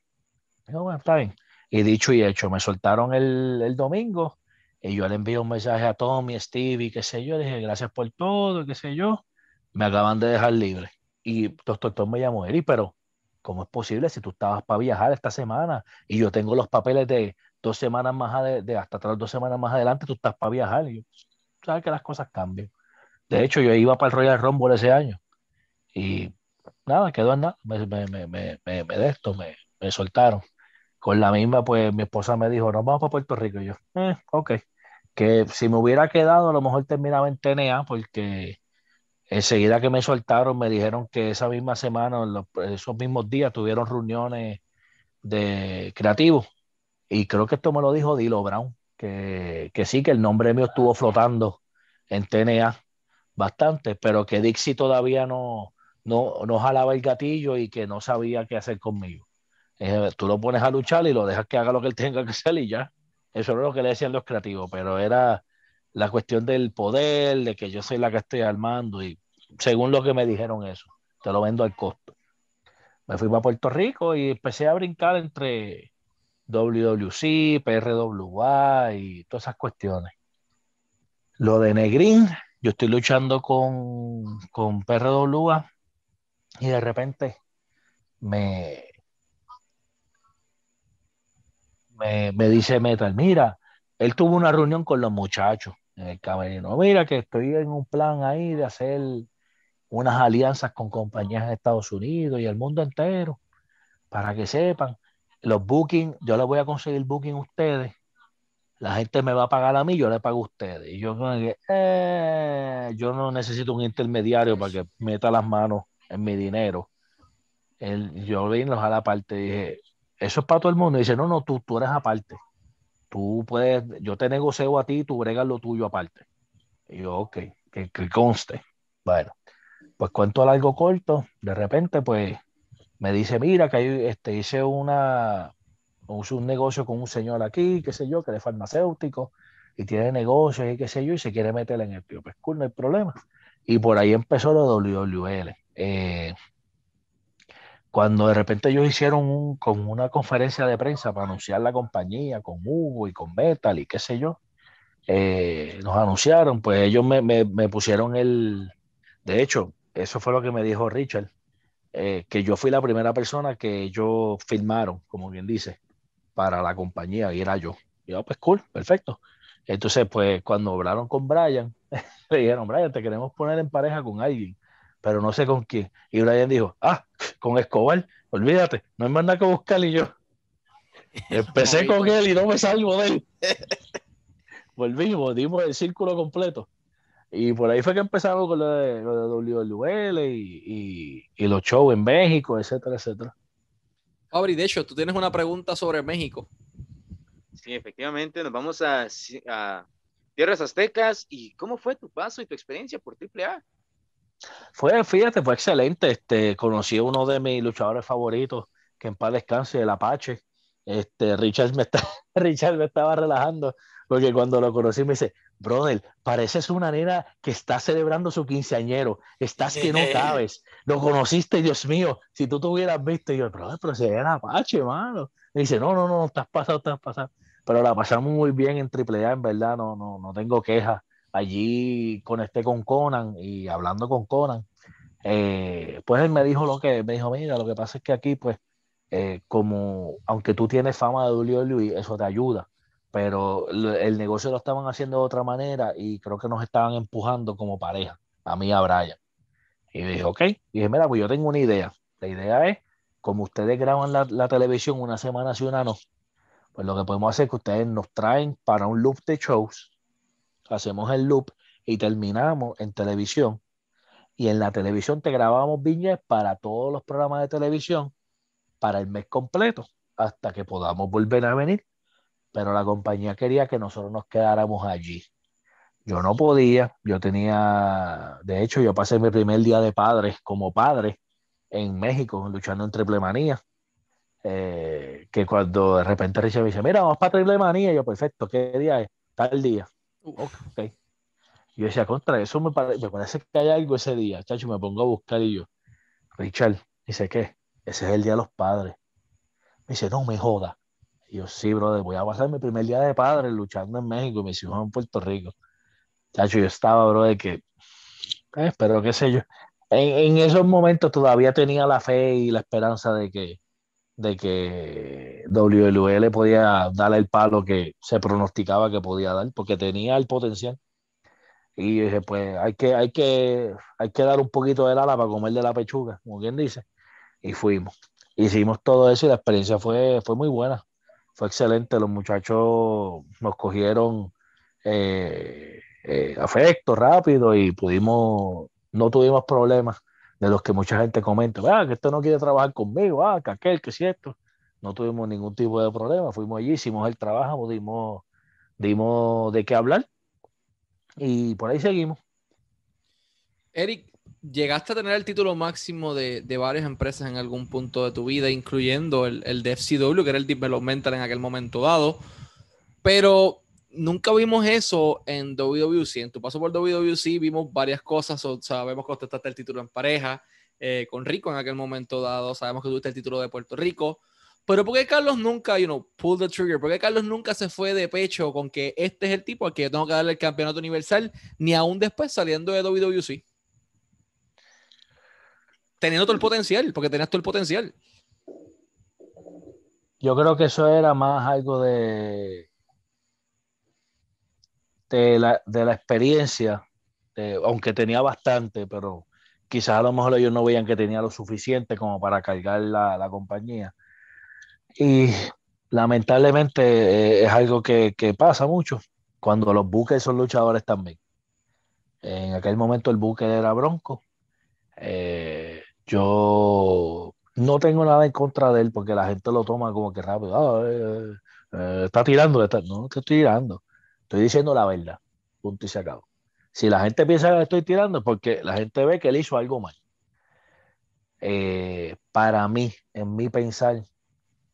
bueno, está bien. Y dicho y hecho, me soltaron el, el domingo y yo le envío un mensaje a Tommy, Stevie, qué sé yo, dije gracias por todo, qué sé yo, me acaban de dejar libre. Y doctor Tom me llamó, Eri, pero ¿cómo es posible si tú estabas para viajar esta semana y yo tengo los papeles de dos semanas más de, hasta dos semanas más adelante, tú estás para viajar? Y yo, sabes que las cosas cambian. De hecho, yo iba para el Royal Rumble ese año y nada, quedó en nada. Me, me, me, me, me de esto, me, soltaron. Con la misma, pues mi esposa me dijo, nos vamos para Puerto Rico. Y yo, eh, ok. Que si me hubiera quedado, a lo mejor terminaba en TNA, porque enseguida que me soltaron, me dijeron que esa misma semana, esos mismos días, tuvieron reuniones de creativos. Y creo que esto me lo dijo Dilo Brown, que, que sí, que el nombre mío estuvo flotando en TNA bastante, pero que Dixie todavía no, no, no jalaba el gatillo y que no sabía qué hacer conmigo. Eh, tú lo pones a luchar y lo dejas que haga lo que él tenga que hacer y ya. Eso es lo que le decían los creativos, pero era la cuestión del poder, de que yo soy la que estoy armando y según lo que me dijeron eso, te lo vendo al costo. Me fui para Puerto Rico y empecé a brincar entre WWC, PRWA y todas esas cuestiones. Lo de Negrín, yo estoy luchando con, con PRWA y de repente me, me, dice Metal, mira, él tuvo una reunión con los muchachos en el camerino. Mira que estoy en un plan ahí de hacer unas alianzas con compañías de Estados Unidos y el mundo entero, para que sepan, los bookings, yo les voy a conseguir booking a ustedes, la gente me va a pagar a mí, yo le pago a ustedes. Y yo, eh, yo no necesito un intermediario para que meta las manos en mi dinero. El, yo vine a la parte dije, eso es para todo el mundo. Y dice, no, no, tú, tú eres aparte. Tú puedes, yo te negocio a ti, tú bregas lo tuyo aparte. Y yo, ok, que, conste. Bueno, pues cuento largo corto, de repente, pues me dice, mira, que este, hice una, un negocio con un señor aquí, qué sé yo, que es farmacéutico y tiene negocios y qué sé yo, y se quiere meter en el tío. Pues no hay problema. Y por ahí empezó lo WWL. Eh, cuando de repente ellos hicieron con una conferencia de prensa para anunciar la compañía con Hugo y con Metal y qué sé yo, eh, nos anunciaron, pues ellos me, pusieron el, de hecho, eso fue lo que me dijo Richard, eh, que yo fui la primera persona que ellos firmaron, como bien dice, para la compañía y era yo. Y yo, pues cool, perfecto. Entonces, pues cuando hablaron con Brian, le dijeron, Brian, te queremos poner en pareja con alguien pero no sé con quién. Y Brian dijo, ah, con Escobar, olvídate, no hay más nada que buscar y yo. Empecé con él y no me salgo de él. Volvimos, dimos el círculo completo. Y por ahí fue que empezamos con lo de, lo de y, y, los shows en México, etcétera, etcétera. Fabri, de hecho, tú tienes una pregunta sobre México. Sí, efectivamente, nos vamos a, a Tierras Aztecas. ¿Y cómo fue tu paso y tu experiencia por AAA? Fue, fíjate, fue excelente. Este, conocí a uno de mis luchadores favoritos, que en paz descanse, el Apache. Este, Richard me, está, Richard me estaba relajando, porque cuando lo conocí me dice, brother, pareces una nena que está celebrando su quinceañero, estás que no cabes, lo conociste, Dios mío, si tú te hubieras visto, y yo, brother, pero era Apache, mano. Me dice, no, no, no, estás pasado, estás pasado. Pero la pasamos muy bien en AAA, en verdad, no, no, no tengo quejas allí conecté con Conan y hablando con Conan, eh, pues él me dijo lo que me dijo, mira, lo que pasa es que aquí, pues, eh, como aunque tú tienes fama de WWE, eso te ayuda, pero el negocio lo estaban haciendo de otra manera y creo que nos estaban empujando como pareja, a mí y a Brian. Y dije, ok, y dije, mira, pues yo tengo una idea. La idea es, como ustedes graban la, la televisión una semana sí, una no, pues lo que podemos hacer es que ustedes nos traen para un loop de shows hacemos el loop y terminamos en televisión. Y en la televisión te grabamos viñetas para todos los programas de televisión para el mes completo hasta que podamos volver a venir. Pero la compañía quería que nosotros nos quedáramos allí. Yo no podía, yo tenía, de hecho, yo pasé mi primer día de padres como padre en México, luchando en triple manía. Eh, que cuando de repente Richard me dice, mira, vamos para triple manía, yo, perfecto, ¿qué día es? Tal día. Ok. Yo decía, contra eso me, me, parece que hay algo ese día, chacho, me pongo a buscar y yo, Richard, dice, ¿qué? Ese es el día de los padres. Me dice, no me joda. Y yo, sí, brother, voy a pasar mi primer día de padre luchando en México y mis hijos en Puerto Rico. Chacho, yo estaba, bro, de que, eh, pero qué sé yo. En, en, esos momentos todavía tenía la fe y la esperanza de que, de que WLL podía darle el palo que se pronosticaba que podía dar, porque tenía el potencial. Y dije, pues hay que, hay que, hay que dar un poquito del ala para comer de la pechuga, como quien dice. Y fuimos. Hicimos todo eso y la experiencia fue, fue muy buena. Fue excelente. Los muchachos nos cogieron eh, eh, afecto rápido y pudimos, no tuvimos problemas de los que mucha gente comenta, ah, que esto no quiere trabajar conmigo, ah, que aquel, que cierto. No tuvimos ningún tipo de problema, fuimos allí, hicimos el trabajo, dimos, dimos de qué hablar y por ahí seguimos. Eric, llegaste a tener el título máximo de, de, varias empresas en algún punto de tu vida, incluyendo el, el de FCW, que era el Developmental en aquel momento dado, pero nunca vimos eso en WWC. En tu paso por WWC vimos varias cosas, o, sabemos que ostentaste el título en pareja eh, con Rico en aquel momento dado, sabemos que tuviste el título de Puerto Rico, pero ¿por qué Carlos nunca, you know, pull the trigger? ¿Por qué Carlos nunca se fue de pecho con que este es el tipo al que yo tengo que darle el campeonato universal, ni aún después saliendo de WWC? Teniendo todo el potencial, porque tenías todo el potencial. Yo creo que eso era más algo de, de, la, de la experiencia, aunque tenía bastante, pero quizás a lo mejor ellos no veían que tenía lo suficiente como para cargar la, la compañía y lamentablemente eh, es algo que, pasa mucho cuando los buques son luchadores también. En aquel momento el buque era Bronco. Eh, yo no tengo nada en contra de él porque la gente lo toma como que rápido. Ah, eh, está tirando. Está... No, te estoy tirando. Estoy diciendo la verdad. Punto y se acabó. Si la gente piensa que estoy tirando es porque la gente ve que él hizo algo mal. para mí, en mi pensar,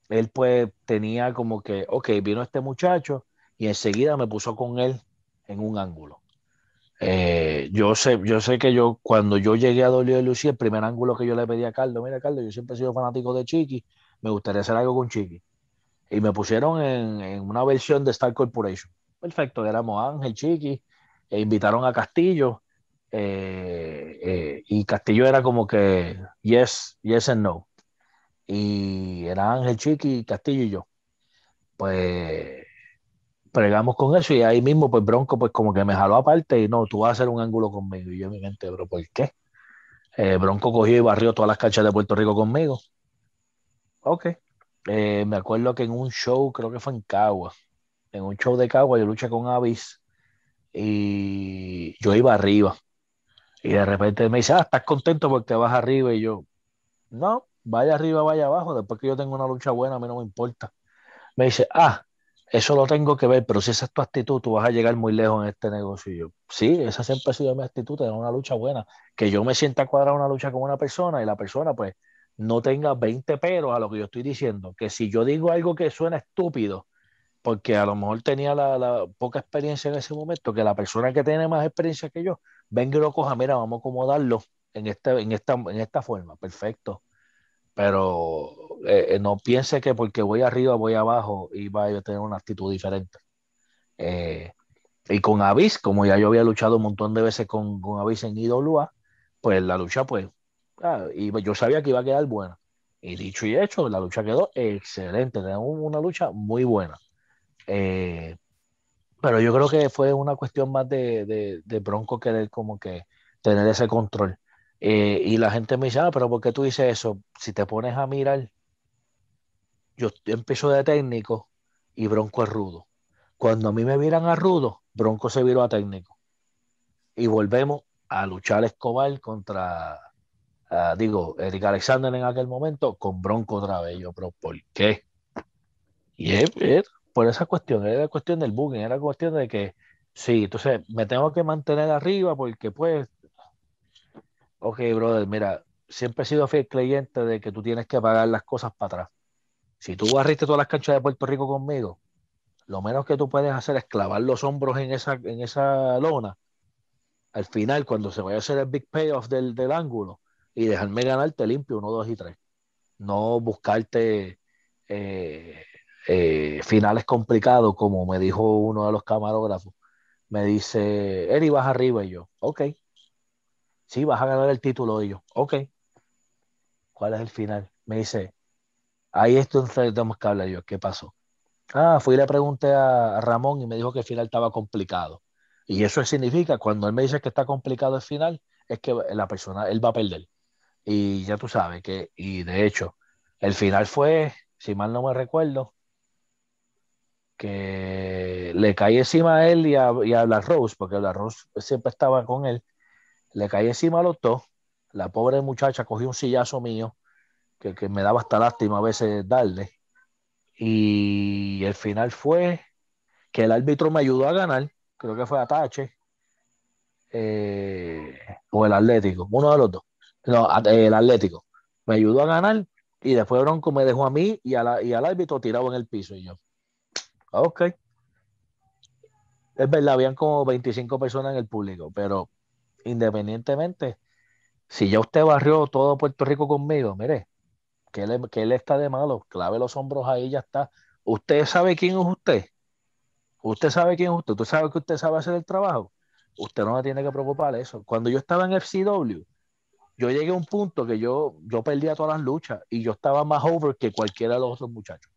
él pues tenía como que, ok, vino este muchacho y enseguida me puso con él en un ángulo. Eh, yo, sé, yo sé que yo, cuando yo llegué a Lucía, el primer ángulo que yo le pedí a Carlos, mira Carlos, yo siempre he sido fanático de Chiqui, me gustaría hacer algo con Chiqui. Y me pusieron en, una versión de Star Corporation. Perfecto, éramos Ángel, Chiqui, e invitaron a Castillo, eh, eh, y Castillo era como que yes, yes and no y era Ángel Chiqui, Castillo y yo. Pues pregamos con eso y ahí mismo pues Bronco pues como que me jaló aparte y no, tú vas a hacer un ángulo conmigo y yo en mi mente, pero ¿por qué? Eh, Bronco cogió y barrió todas las canchas de Puerto Rico conmigo. Ok. Eh, me acuerdo que en un show, creo que fue en Cagua, en un show de Cagua yo luché con Avis y yo iba arriba. Y de repente me dice, ah, ¿estás contento porque vas arriba? Y yo, no, vaya arriba, vaya abajo, después que yo tengo una lucha buena, a mí no me importa. Me dice, ah, eso lo tengo que ver, pero si esa es tu actitud, tú vas a llegar muy lejos en este negocio. Sí, esa siempre ha sido mi actitud, tener una lucha buena, que yo me sienta cuadrado una lucha con una persona y la persona pues no tenga 20 peros a lo que yo estoy diciendo, que si yo digo algo que suena estúpido, porque a lo mejor tenía la, poca experiencia en ese momento, que la persona que tiene más experiencia que yo, venga y lo coja, mira, vamos a acomodarlo en, este, en, esta, en esta forma, perfecto pero eh, eh, no piense que porque voy arriba, voy abajo vaya a tener una actitud diferente. Eh, y con Avis, como ya yo había luchado un montón de veces con, con Avis en IWA, pues la lucha, pues, ah, y yo sabía que iba a quedar buena. Y dicho y hecho, la lucha quedó excelente, tenemos una lucha muy buena. pero yo creo que fue una cuestión más de, de Bronco querer como que tener ese control. Eh, y la gente me dice, ah, pero ¿por qué tú dices eso? Si te pones a mirar, yo empiezo de técnico y Bronco es rudo. Cuando a mí me miran a rudo, Bronco se viró a técnico. Y volvemos a luchar Escobar contra, digo, Eric Alexander en aquel momento, con Bronco otra vez. Yo, pero ¿por qué? Y es, por esa cuestión, era cuestión del booking, era cuestión de que, sí, entonces me tengo que mantener arriba porque pues ok, brother, mira, siempre he sido fiel creyente de que tú tienes que pagar las cosas para atrás. Si tú barriste todas las canchas de Puerto Rico conmigo, lo menos que tú puedes hacer es clavar los hombros en esa, en esa lona. Al final, cuando se vaya a hacer el big payoff del, del ángulo y dejarme ganarte limpio, uno, dos y tres. No buscarte eh, eh, finales complicados, como me dijo uno de los camarógrafos. Me dice, Eri, vas arriba y yo, ok sí, vas a ganar el título de ellos. Ok. ¿Cuál es el final? Me dice, ahí es donde tenemos que hablar yo. ¿Qué pasó? Ah, fui y le pregunté a, Ramón y me dijo que el final estaba complicado. Y eso significa, cuando él me dice que está complicado el final, es que la persona, él va a perder. Y ya tú sabes que, y de hecho, el final fue, si mal no me recuerdo, que le cae encima a él y a, y a la Rose, porque la Rose siempre estaba con él, le cae encima a los dos. La pobre muchacha cogió un sillazo mío, que, que me daba hasta lástima a veces darle. Y el final fue que el árbitro me ayudó a ganar, creo que fue Atache, eh, o el Atlético, uno de los dos. No, el Atlético. Me ayudó a ganar y después Bronco me dejó a mí y, y al árbitro tirado en el piso. Y yo, ok. Es verdad, habían como 25 personas en el público, pero independientemente, si ya usted barrió todo Puerto Rico conmigo, mire, que él, que él está de malo, clave los hombros ahí, ya está. Usted sabe quién es usted. Usted sabe quién es usted. Usted sabe que usted sabe hacer el trabajo. Usted no me tiene que preocupar eso. Cuando yo estaba en FCW, yo llegué a un punto que yo, yo perdía todas las luchas y yo estaba más over que cualquiera de los otros muchachos.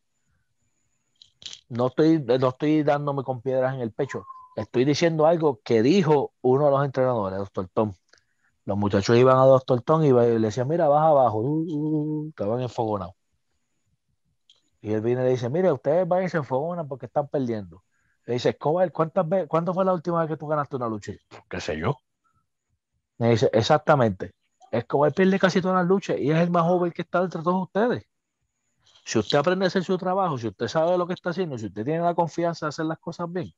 No estoy, no estoy dándome con piedras en el pecho. Estoy diciendo algo que dijo uno de los entrenadores, Doctor Tom. Los muchachos iban a Doctor Tom y le decían, mira, baja abajo. Uh, uh, uh, estaban enfogonados. Y él viene y le dice, mire, ustedes van y se enfogonan porque están perdiendo. Le dice, Escobar, ¿cuántas veces, ¿cuándo fue la última vez que tú ganaste una lucha? ¿Qué sé yo? Me dice, exactamente. Escobar pierde casi todas las luchas y es el más joven que está entre todos ustedes. Si usted aprende a hacer su trabajo, si usted sabe lo que está haciendo, si usted tiene la confianza de hacer las cosas bien,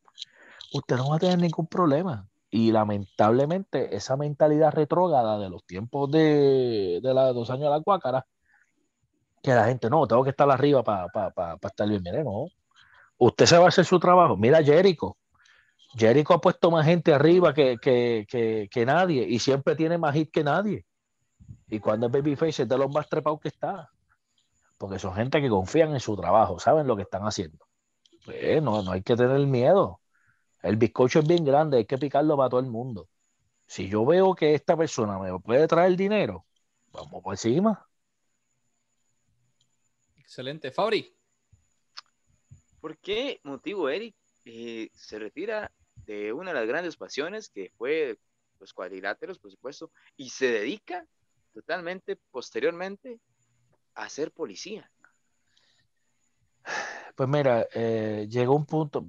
usted no va a tener ningún problema. Y lamentablemente esa mentalidad retrógrada de los tiempos de, de los dos años de la cuácara, que la gente, no, tengo que estar arriba para estar bien. Mire, no. Usted se va a hacer su trabajo. Mira Jericho. Jericho ha puesto más gente arriba que, que, que nadie y siempre tiene más hit que nadie. Y cuando es Babyface es de los más trepados que está. Porque son gente que confían en su trabajo, saben lo que están haciendo. Pues, no, no hay que tener miedo. El bizcocho es bien grande, hay que picarlo para todo el mundo. Si yo veo que esta persona me puede traer dinero, vamos por encima. Excelente. Fabri. ¿Por qué motivo Eric eh, se retira de una de las grandes pasiones que fue los cuadriláteros, por supuesto, y se dedica totalmente posteriormente a ser policía. Pues mira, eh, llegó un punto,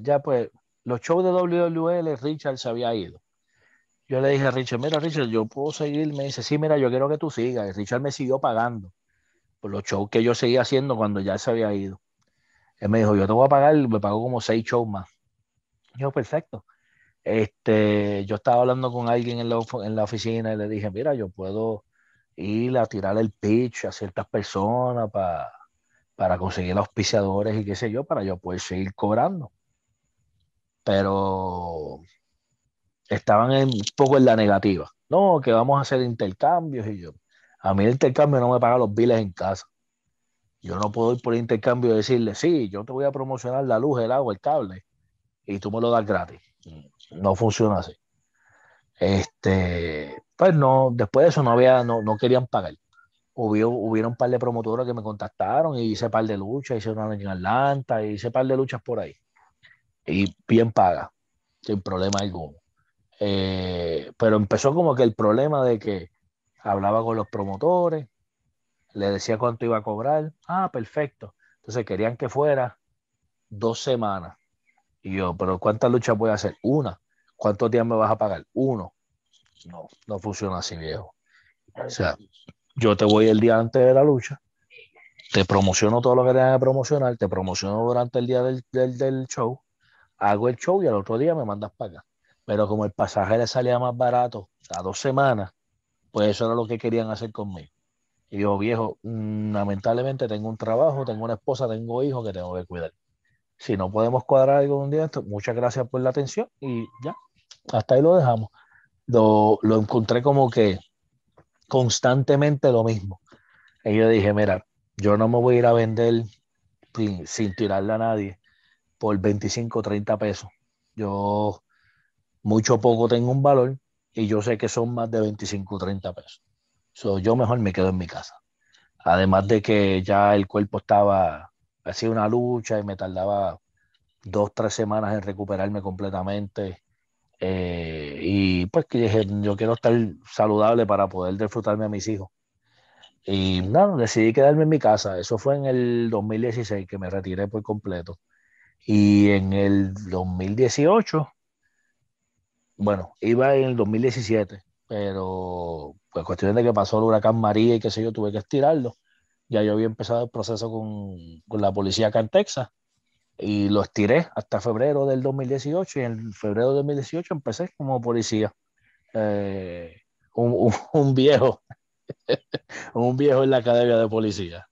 ya, pues, los shows de WWL, Richard se había ido. Yo le dije a Richard, mira Richard, yo puedo seguir, me dice, sí, mira, yo quiero que tú sigas. Richard me siguió pagando por los shows que yo seguía haciendo cuando ya se había ido. Él me dijo, yo te voy a pagar, me pagó como seis shows más. Yo, perfecto. Este, yo estaba hablando con alguien en la, en la oficina y le dije, mira, yo puedo ir a tirar el pitch a ciertas personas para, para conseguir auspiciadores y qué sé yo, para yo poder seguir cobrando. Pero estaban un poco en la negativa. No, que vamos a hacer intercambios y yo. A mí el intercambio no me paga los biles en casa. Yo no puedo ir por intercambio y decirle, sí, yo te voy a promocionar la luz, el agua, el cable, y tú me lo das gratis. No funciona así. Este, pues no, después de eso no había, no, no querían pagar. Hubo, hubieron un par de promotoras que me contactaron y hice un par de luchas, hice una en Atlanta, hice un par de luchas por ahí. Y bien paga, sin problema alguno. Eh, pero empezó como que el problema de que hablaba con los promotores, le decía cuánto iba a cobrar. Ah, perfecto. Entonces querían que fuera dos semanas. Y yo, pero ¿cuántas luchas voy a hacer? Una. ¿Cuántos días me vas a pagar? Uno. No, no funciona así, viejo. O sea, yo te voy el día antes de la lucha, te promociono todo lo que tengas que promocionar, te promociono durante el día del, del, show, hago el show y al otro día me mandas para acá. Pero como el pasaje le salía más barato a dos semanas, pues eso era lo que querían hacer conmigo. Y yo, viejo, mm, lamentablemente tengo un trabajo, tengo una esposa, tengo hijos que tengo que cuidar. Si no podemos cuadrar algo un día, muchas gracias por la atención y ya, hasta ahí lo dejamos. Lo, encontré como que constantemente lo mismo. Y yo dije, mira, yo no me voy a ir a vender sin, tirarle a nadie por 25 o 30 pesos. Yo mucho poco tengo un valor y yo sé que son más de 25 o 30 pesos. yo mejor me quedo en mi casa. Además de que ya el cuerpo estaba, hacía una lucha y me tardaba dos, tres semanas en recuperarme completamente Eh, y pues que dije, yo quiero estar saludable para poder disfrutarme a mis hijos. Y nada, decidí quedarme en mi casa. Eso fue en el 2016 que me retiré por completo. Y en el 2018, bueno, iba en el 2017, pero pues cuestión de que pasó el huracán María y qué sé yo, tuve que estirarlo. Ya yo había empezado el proceso con, con la policía acá en Texas y lo estiré hasta febrero del 2018 y en febrero del 2018 empecé como policía. Eh, un, un, viejo, un viejo en la academia de policía.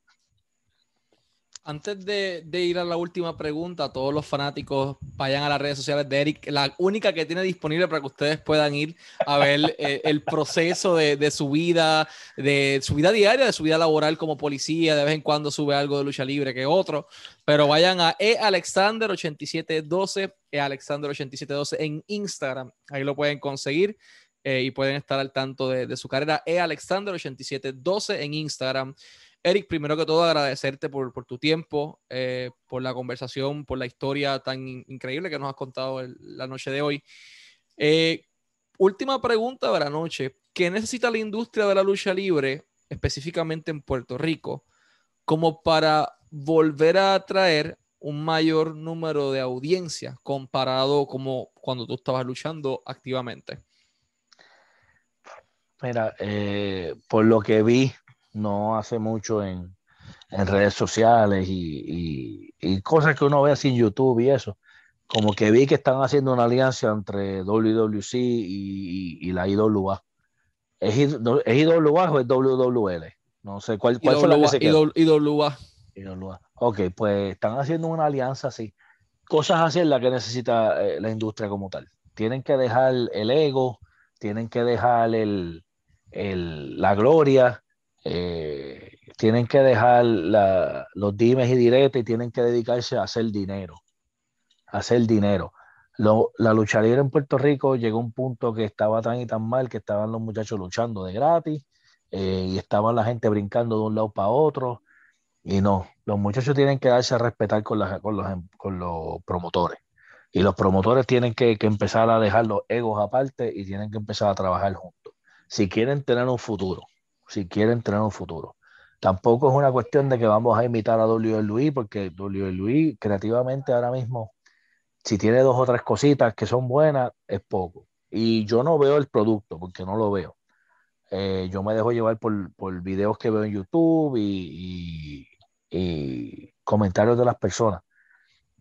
Antes de, ir a la última pregunta, todos los fanáticos vayan a las redes sociales de Eric, la única que tiene disponible para que ustedes puedan ir a ver eh, el proceso de, su vida, de su vida diaria, de su vida laboral como policía. De vez en cuando sube algo de lucha libre que otro, pero vayan a ealexander8712, ealexander8712 en Instagram. Ahí lo pueden conseguir. Eh, y pueden estar al tanto de, de su carrera. ealexander8712 en Instagram. Eric, primero que todo agradecerte por, tu tiempo, eh, por la conversación, por la historia tan increíble que nos has contado la noche de hoy. Eh, última pregunta de la noche. ¿Qué necesita la industria de la lucha libre, específicamente en Puerto Rico, como para volver a atraer un mayor número de audiencia comparado como cuando tú estabas luchando activamente? Mira, eh, por lo que vi no hace mucho en, redes sociales y, cosas que uno ve así en YouTube y eso. Como que vi que están haciendo una alianza entre WWC y, la IWA. ¿Es, IWA o es WWL? No sé cuál, cuál fue la que se quedó. IWA. Ok, pues están haciendo una alianza así. Cosas así es la que necesita eh, la industria como tal. Tienen que dejar el ego, tienen que dejar el, la gloria eh, tienen que dejar los dimes y diretes y tienen que dedicarse a hacer dinero. Hacer dinero. la lucha libre en Puerto Rico llegó a un punto que estaba tan y tan mal que estaban los muchachos luchando de gratis eh, y estaban la gente brincando de un lado para otro. Y no, los muchachos tienen que darse a respetar con, con, los, con los promotores. Y los promotores tienen que, que, empezar a dejar los egos aparte y tienen que empezar a trabajar juntos. Si quieren tener un futuro si quieren tener un futuro. Tampoco es una cuestión de que vamos a imitar a WWE, porque WWE creativamente ahora mismo, si tiene dos o tres cositas que son buenas, es poco. Y yo no veo el producto, porque no lo veo. Eh, yo me dejo llevar por, por, videos que veo en YouTube y, y comentarios de las personas.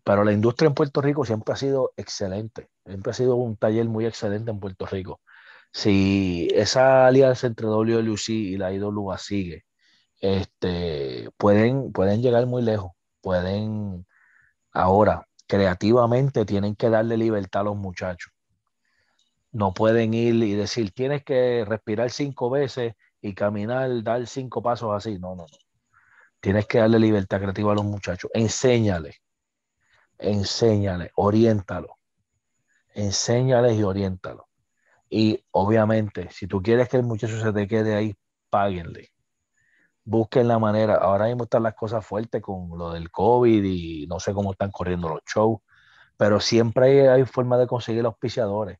Pero la industria en Puerto Rico siempre ha sido excelente. Siempre ha sido un taller muy excelente en Puerto Rico si esa alianza entre WLUC y la IWA sigue, este, pueden, pueden llegar muy lejos. Pueden, ahora, creativamente tienen que darle libertad a los muchachos. No pueden ir y decir, tienes que respirar cinco veces y caminar, dar cinco pasos así. No, no, no. Tienes que darle libertad creativa a los muchachos. Enséñales, enséñales, oriéntalo. Enséñales y oriéntalo. Y obviamente, si tú quieres que el muchacho se te quede ahí, páguenle. Busquen la manera. Ahora mismo están las cosas fuertes con lo del COVID y no sé cómo están corriendo los shows, pero siempre hay, forma de conseguir auspiciadores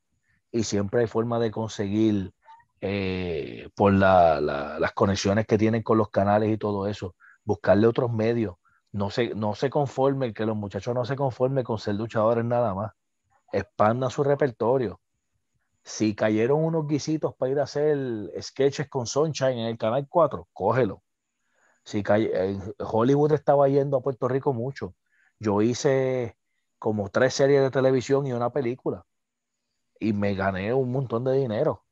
y siempre hay forma de conseguir eh, por las conexiones que tienen con los canales y todo eso, buscarle otros medios. No se, no se conformen, que los muchachos no se conformen con ser luchadores nada más. Expandan su repertorio si cayeron unos guisitos para ir a hacer sketches con Sunshine en el Canal 4, cógelo. Si Hollywood estaba yendo a Puerto Rico mucho. Yo hice como tres series de televisión y una película. Y me gané un montón de dinero.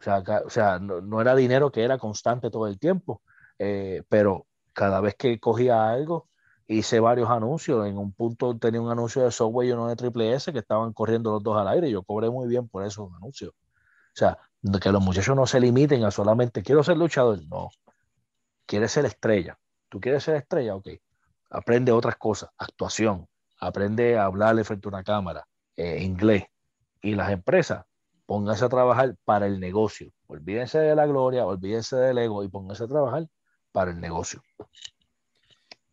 O sea, o sea no, era dinero que era constante todo el tiempo. Eh, pero cada vez que cogía algo, hice varios anuncios. En un punto tenía un anuncio de Subway y uno de Triple S que estaban corriendo los dos al aire. Yo cobré muy bien por esos anuncios. O sea, que los muchachos no se limiten a solamente quiero ser luchador. No. Quieres ser estrella. ¿Tú quieres ser estrella? Ok. Aprende otras cosas. Actuación. Aprende a hablarle frente a una cámara. Eh, inglés. Y las empresas, pónganse a trabajar para el negocio. Olvídense de la gloria, olvídense del ego y pónganse a trabajar para el negocio.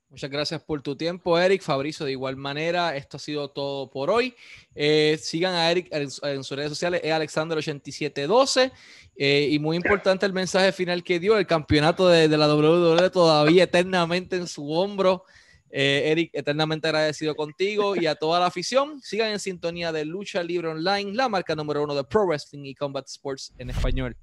Muchas gracias por tu tiempo, Eric. Fabricio, de igual manera, esto ha sido todo por hoy. Eh, sigan a Eric en, sus redes sociales, es Alexander8712. Eh, y muy importante el mensaje final que dio: el campeonato de, de la WWE todavía eternamente en su hombro. Eh, Eric, eternamente agradecido contigo y a toda la afición. Sigan en sintonía de Lucha Libre Online, la marca número uno de Pro Wrestling y Combat Sports en español.